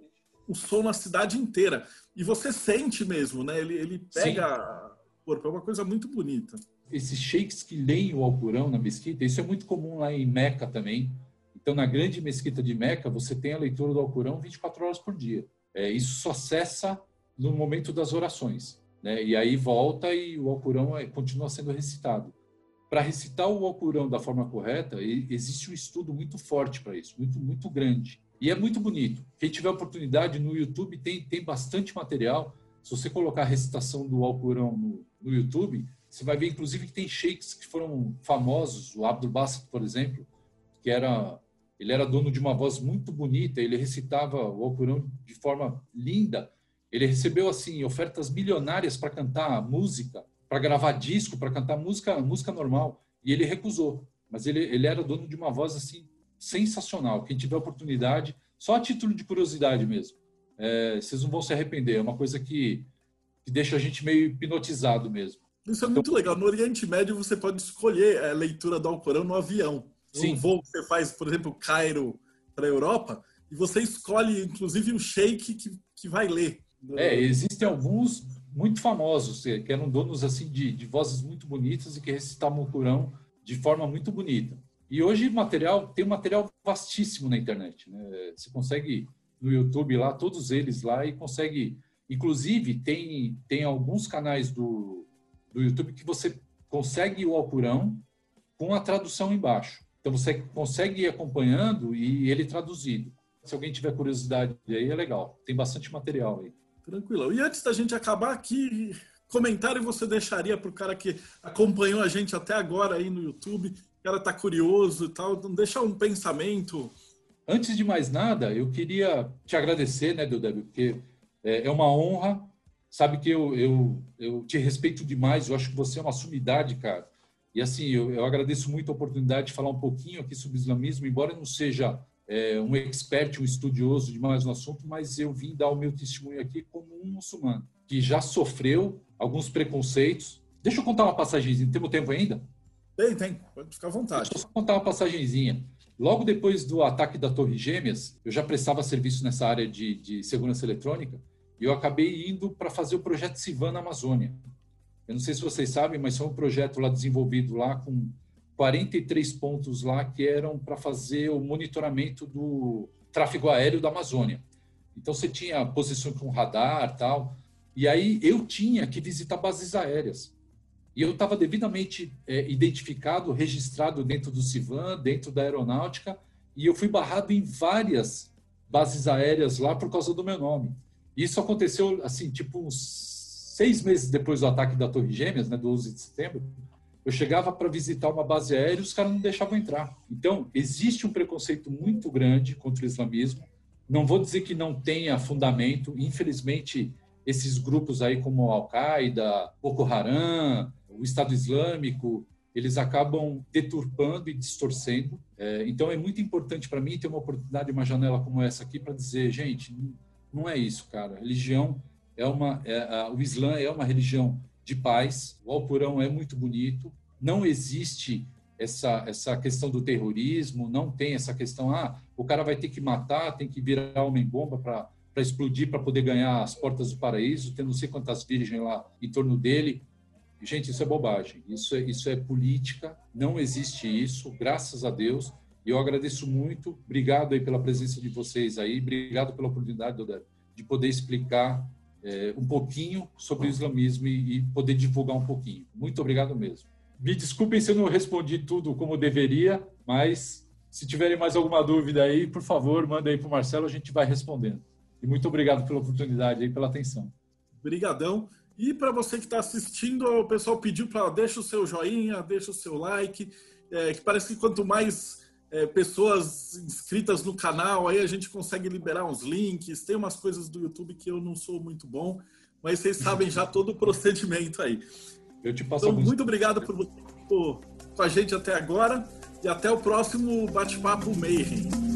um som na cidade inteira. E você sente mesmo, né? Ele, ele pega o corpo, é uma coisa muito bonita. Esses sheiks que leem o Alcorão na mesquita, isso é muito comum lá em Meca também. Então, na grande mesquita de Meca, você tem a leitura do Alcorão 24 horas por dia. É, isso só cessa no momento das orações. Né? E aí volta e o Alcorão é, continua sendo recitado para recitar o Alcorão da forma correta, existe um estudo muito forte para isso, muito, muito grande. E é muito bonito. Quem tiver oportunidade no YouTube tem, tem bastante material. Se você colocar a recitação do Alcorão no, no YouTube, você vai ver, inclusive, que tem sheiks que foram famosos. O Abdul Bassett, por exemplo, que era ele era dono de uma voz muito bonita. Ele recitava o Alcorão de forma linda. Ele recebeu assim ofertas milionárias para cantar música para gravar disco, para cantar música, música normal. E ele recusou. Mas ele, ele era dono de uma voz assim sensacional. Quem tiver oportunidade, só a título de curiosidade mesmo, é, vocês não vão se arrepender. É uma coisa que, que deixa a gente meio hipnotizado mesmo. Isso é muito legal. No Oriente Médio você pode escolher a leitura do Alcorão no avião. Sim. Um voo que você faz, por exemplo, Cairo para a Europa, e você escolhe, inclusive, o sheik que, que vai ler. É, existem alguns muito famosos, que eram donos assim de, de vozes muito bonitas e que recitavam o Corão de forma muito bonita. E hoje material tem um material vastíssimo na internet. Né? Você consegue no YouTube lá, todos eles lá, e consegue. Inclusive, tem, tem alguns canais do, do YouTube que você consegue o Alcorão com a tradução embaixo. Então você consegue ir acompanhando e ele traduzido. Se alguém tiver curiosidade aí, é legal. Tem bastante material aí. Tranquilo. E antes da gente acabar aqui, comentário você deixaria para o cara que acompanhou a gente até agora aí no YouTube, cara está curioso e tal, então deixa um pensamento. Antes de mais nada, eu queria te agradecer, né, Deodébio, porque é, é uma honra. Sabe que eu, eu, eu te respeito demais, eu acho que você é uma sumidade, cara. E assim, eu, eu agradeço muito a oportunidade de falar um pouquinho aqui sobre islamismo, embora não seja é, um expert, um estudioso demais no assunto, mas eu vim dar o meu testemunho aqui como um muçulmano que já sofreu alguns preconceitos. Deixa eu contar uma passagemzinha. Temos tempo ainda? Tem, tem. Pode ficar à vontade. Deixa eu contar uma passagemzinha. Logo depois do ataque da Torre Gêmeas, eu já prestava serviço nessa área de, de segurança eletrônica e eu acabei indo para fazer o projeto Sivan na Amazônia. Eu não sei se vocês sabem, mas foi um projeto lá desenvolvido lá com 43 pontos lá que eram para fazer o monitoramento do tráfego aéreo da Amazônia. Então você tinha posição com radar tal, e aí eu tinha que visitar bases aéreas. E eu estava devidamente é, identificado, registrado dentro do CIVAN, dentro da aeronáutica, e eu fui barrado em várias bases aéreas lá por causa do meu nome. Isso aconteceu, assim, tipo, uns seis meses depois do ataque da Torre Gêmeas, né, do 11 de setembro, eu chegava para visitar uma base aérea e os caras não deixavam entrar. Então, existe um preconceito muito grande contra o islamismo. Não vou dizer que não tenha fundamento. Infelizmente, esses grupos aí como Al-Qaeda, Boko Haram, o Estado Islâmico, eles acabam deturpando e distorcendo. É, então, é muito importante para mim ter uma oportunidade, uma janela como essa aqui, para dizer, gente, não é isso, cara. A religião é uma, é, o Islã é uma religião de paz. O Alcorão é muito bonito. Não existe essa, essa questão do terrorismo, não tem essa questão, ah, o cara vai ter que matar, tem que virar homem-bomba para explodir, para poder ganhar as portas do paraíso, tem não sei quantas virgens lá em torno dele. Gente, isso é bobagem, isso é, isso é política, não existe isso, graças a Deus. E eu agradeço muito, obrigado aí pela presença de vocês aí, obrigado pela oportunidade, de poder explicar é, um pouquinho sobre o islamismo e, e, poder divulgar um pouquinho. Muito obrigado mesmo. Me desculpem se eu não respondi tudo como deveria, mas Se tiverem mais alguma dúvida aí, por favor, manda aí para o Marcelo, a gente vai respondendo. E muito obrigado pela oportunidade e pela atenção. Obrigadão. E para você que está assistindo, o pessoal pediu para deixa o seu joinha, deixa o seu like, é, que parece que quanto mais é, pessoas inscritas no canal, aí a gente consegue liberar uns links. Tem umas coisas do YouTube que eu não sou muito bom, mas vocês sabem já todo o procedimento aí. Eu te passo então, alguns... muito obrigado por você com a gente até agora e até o próximo bate-papo Mayhem.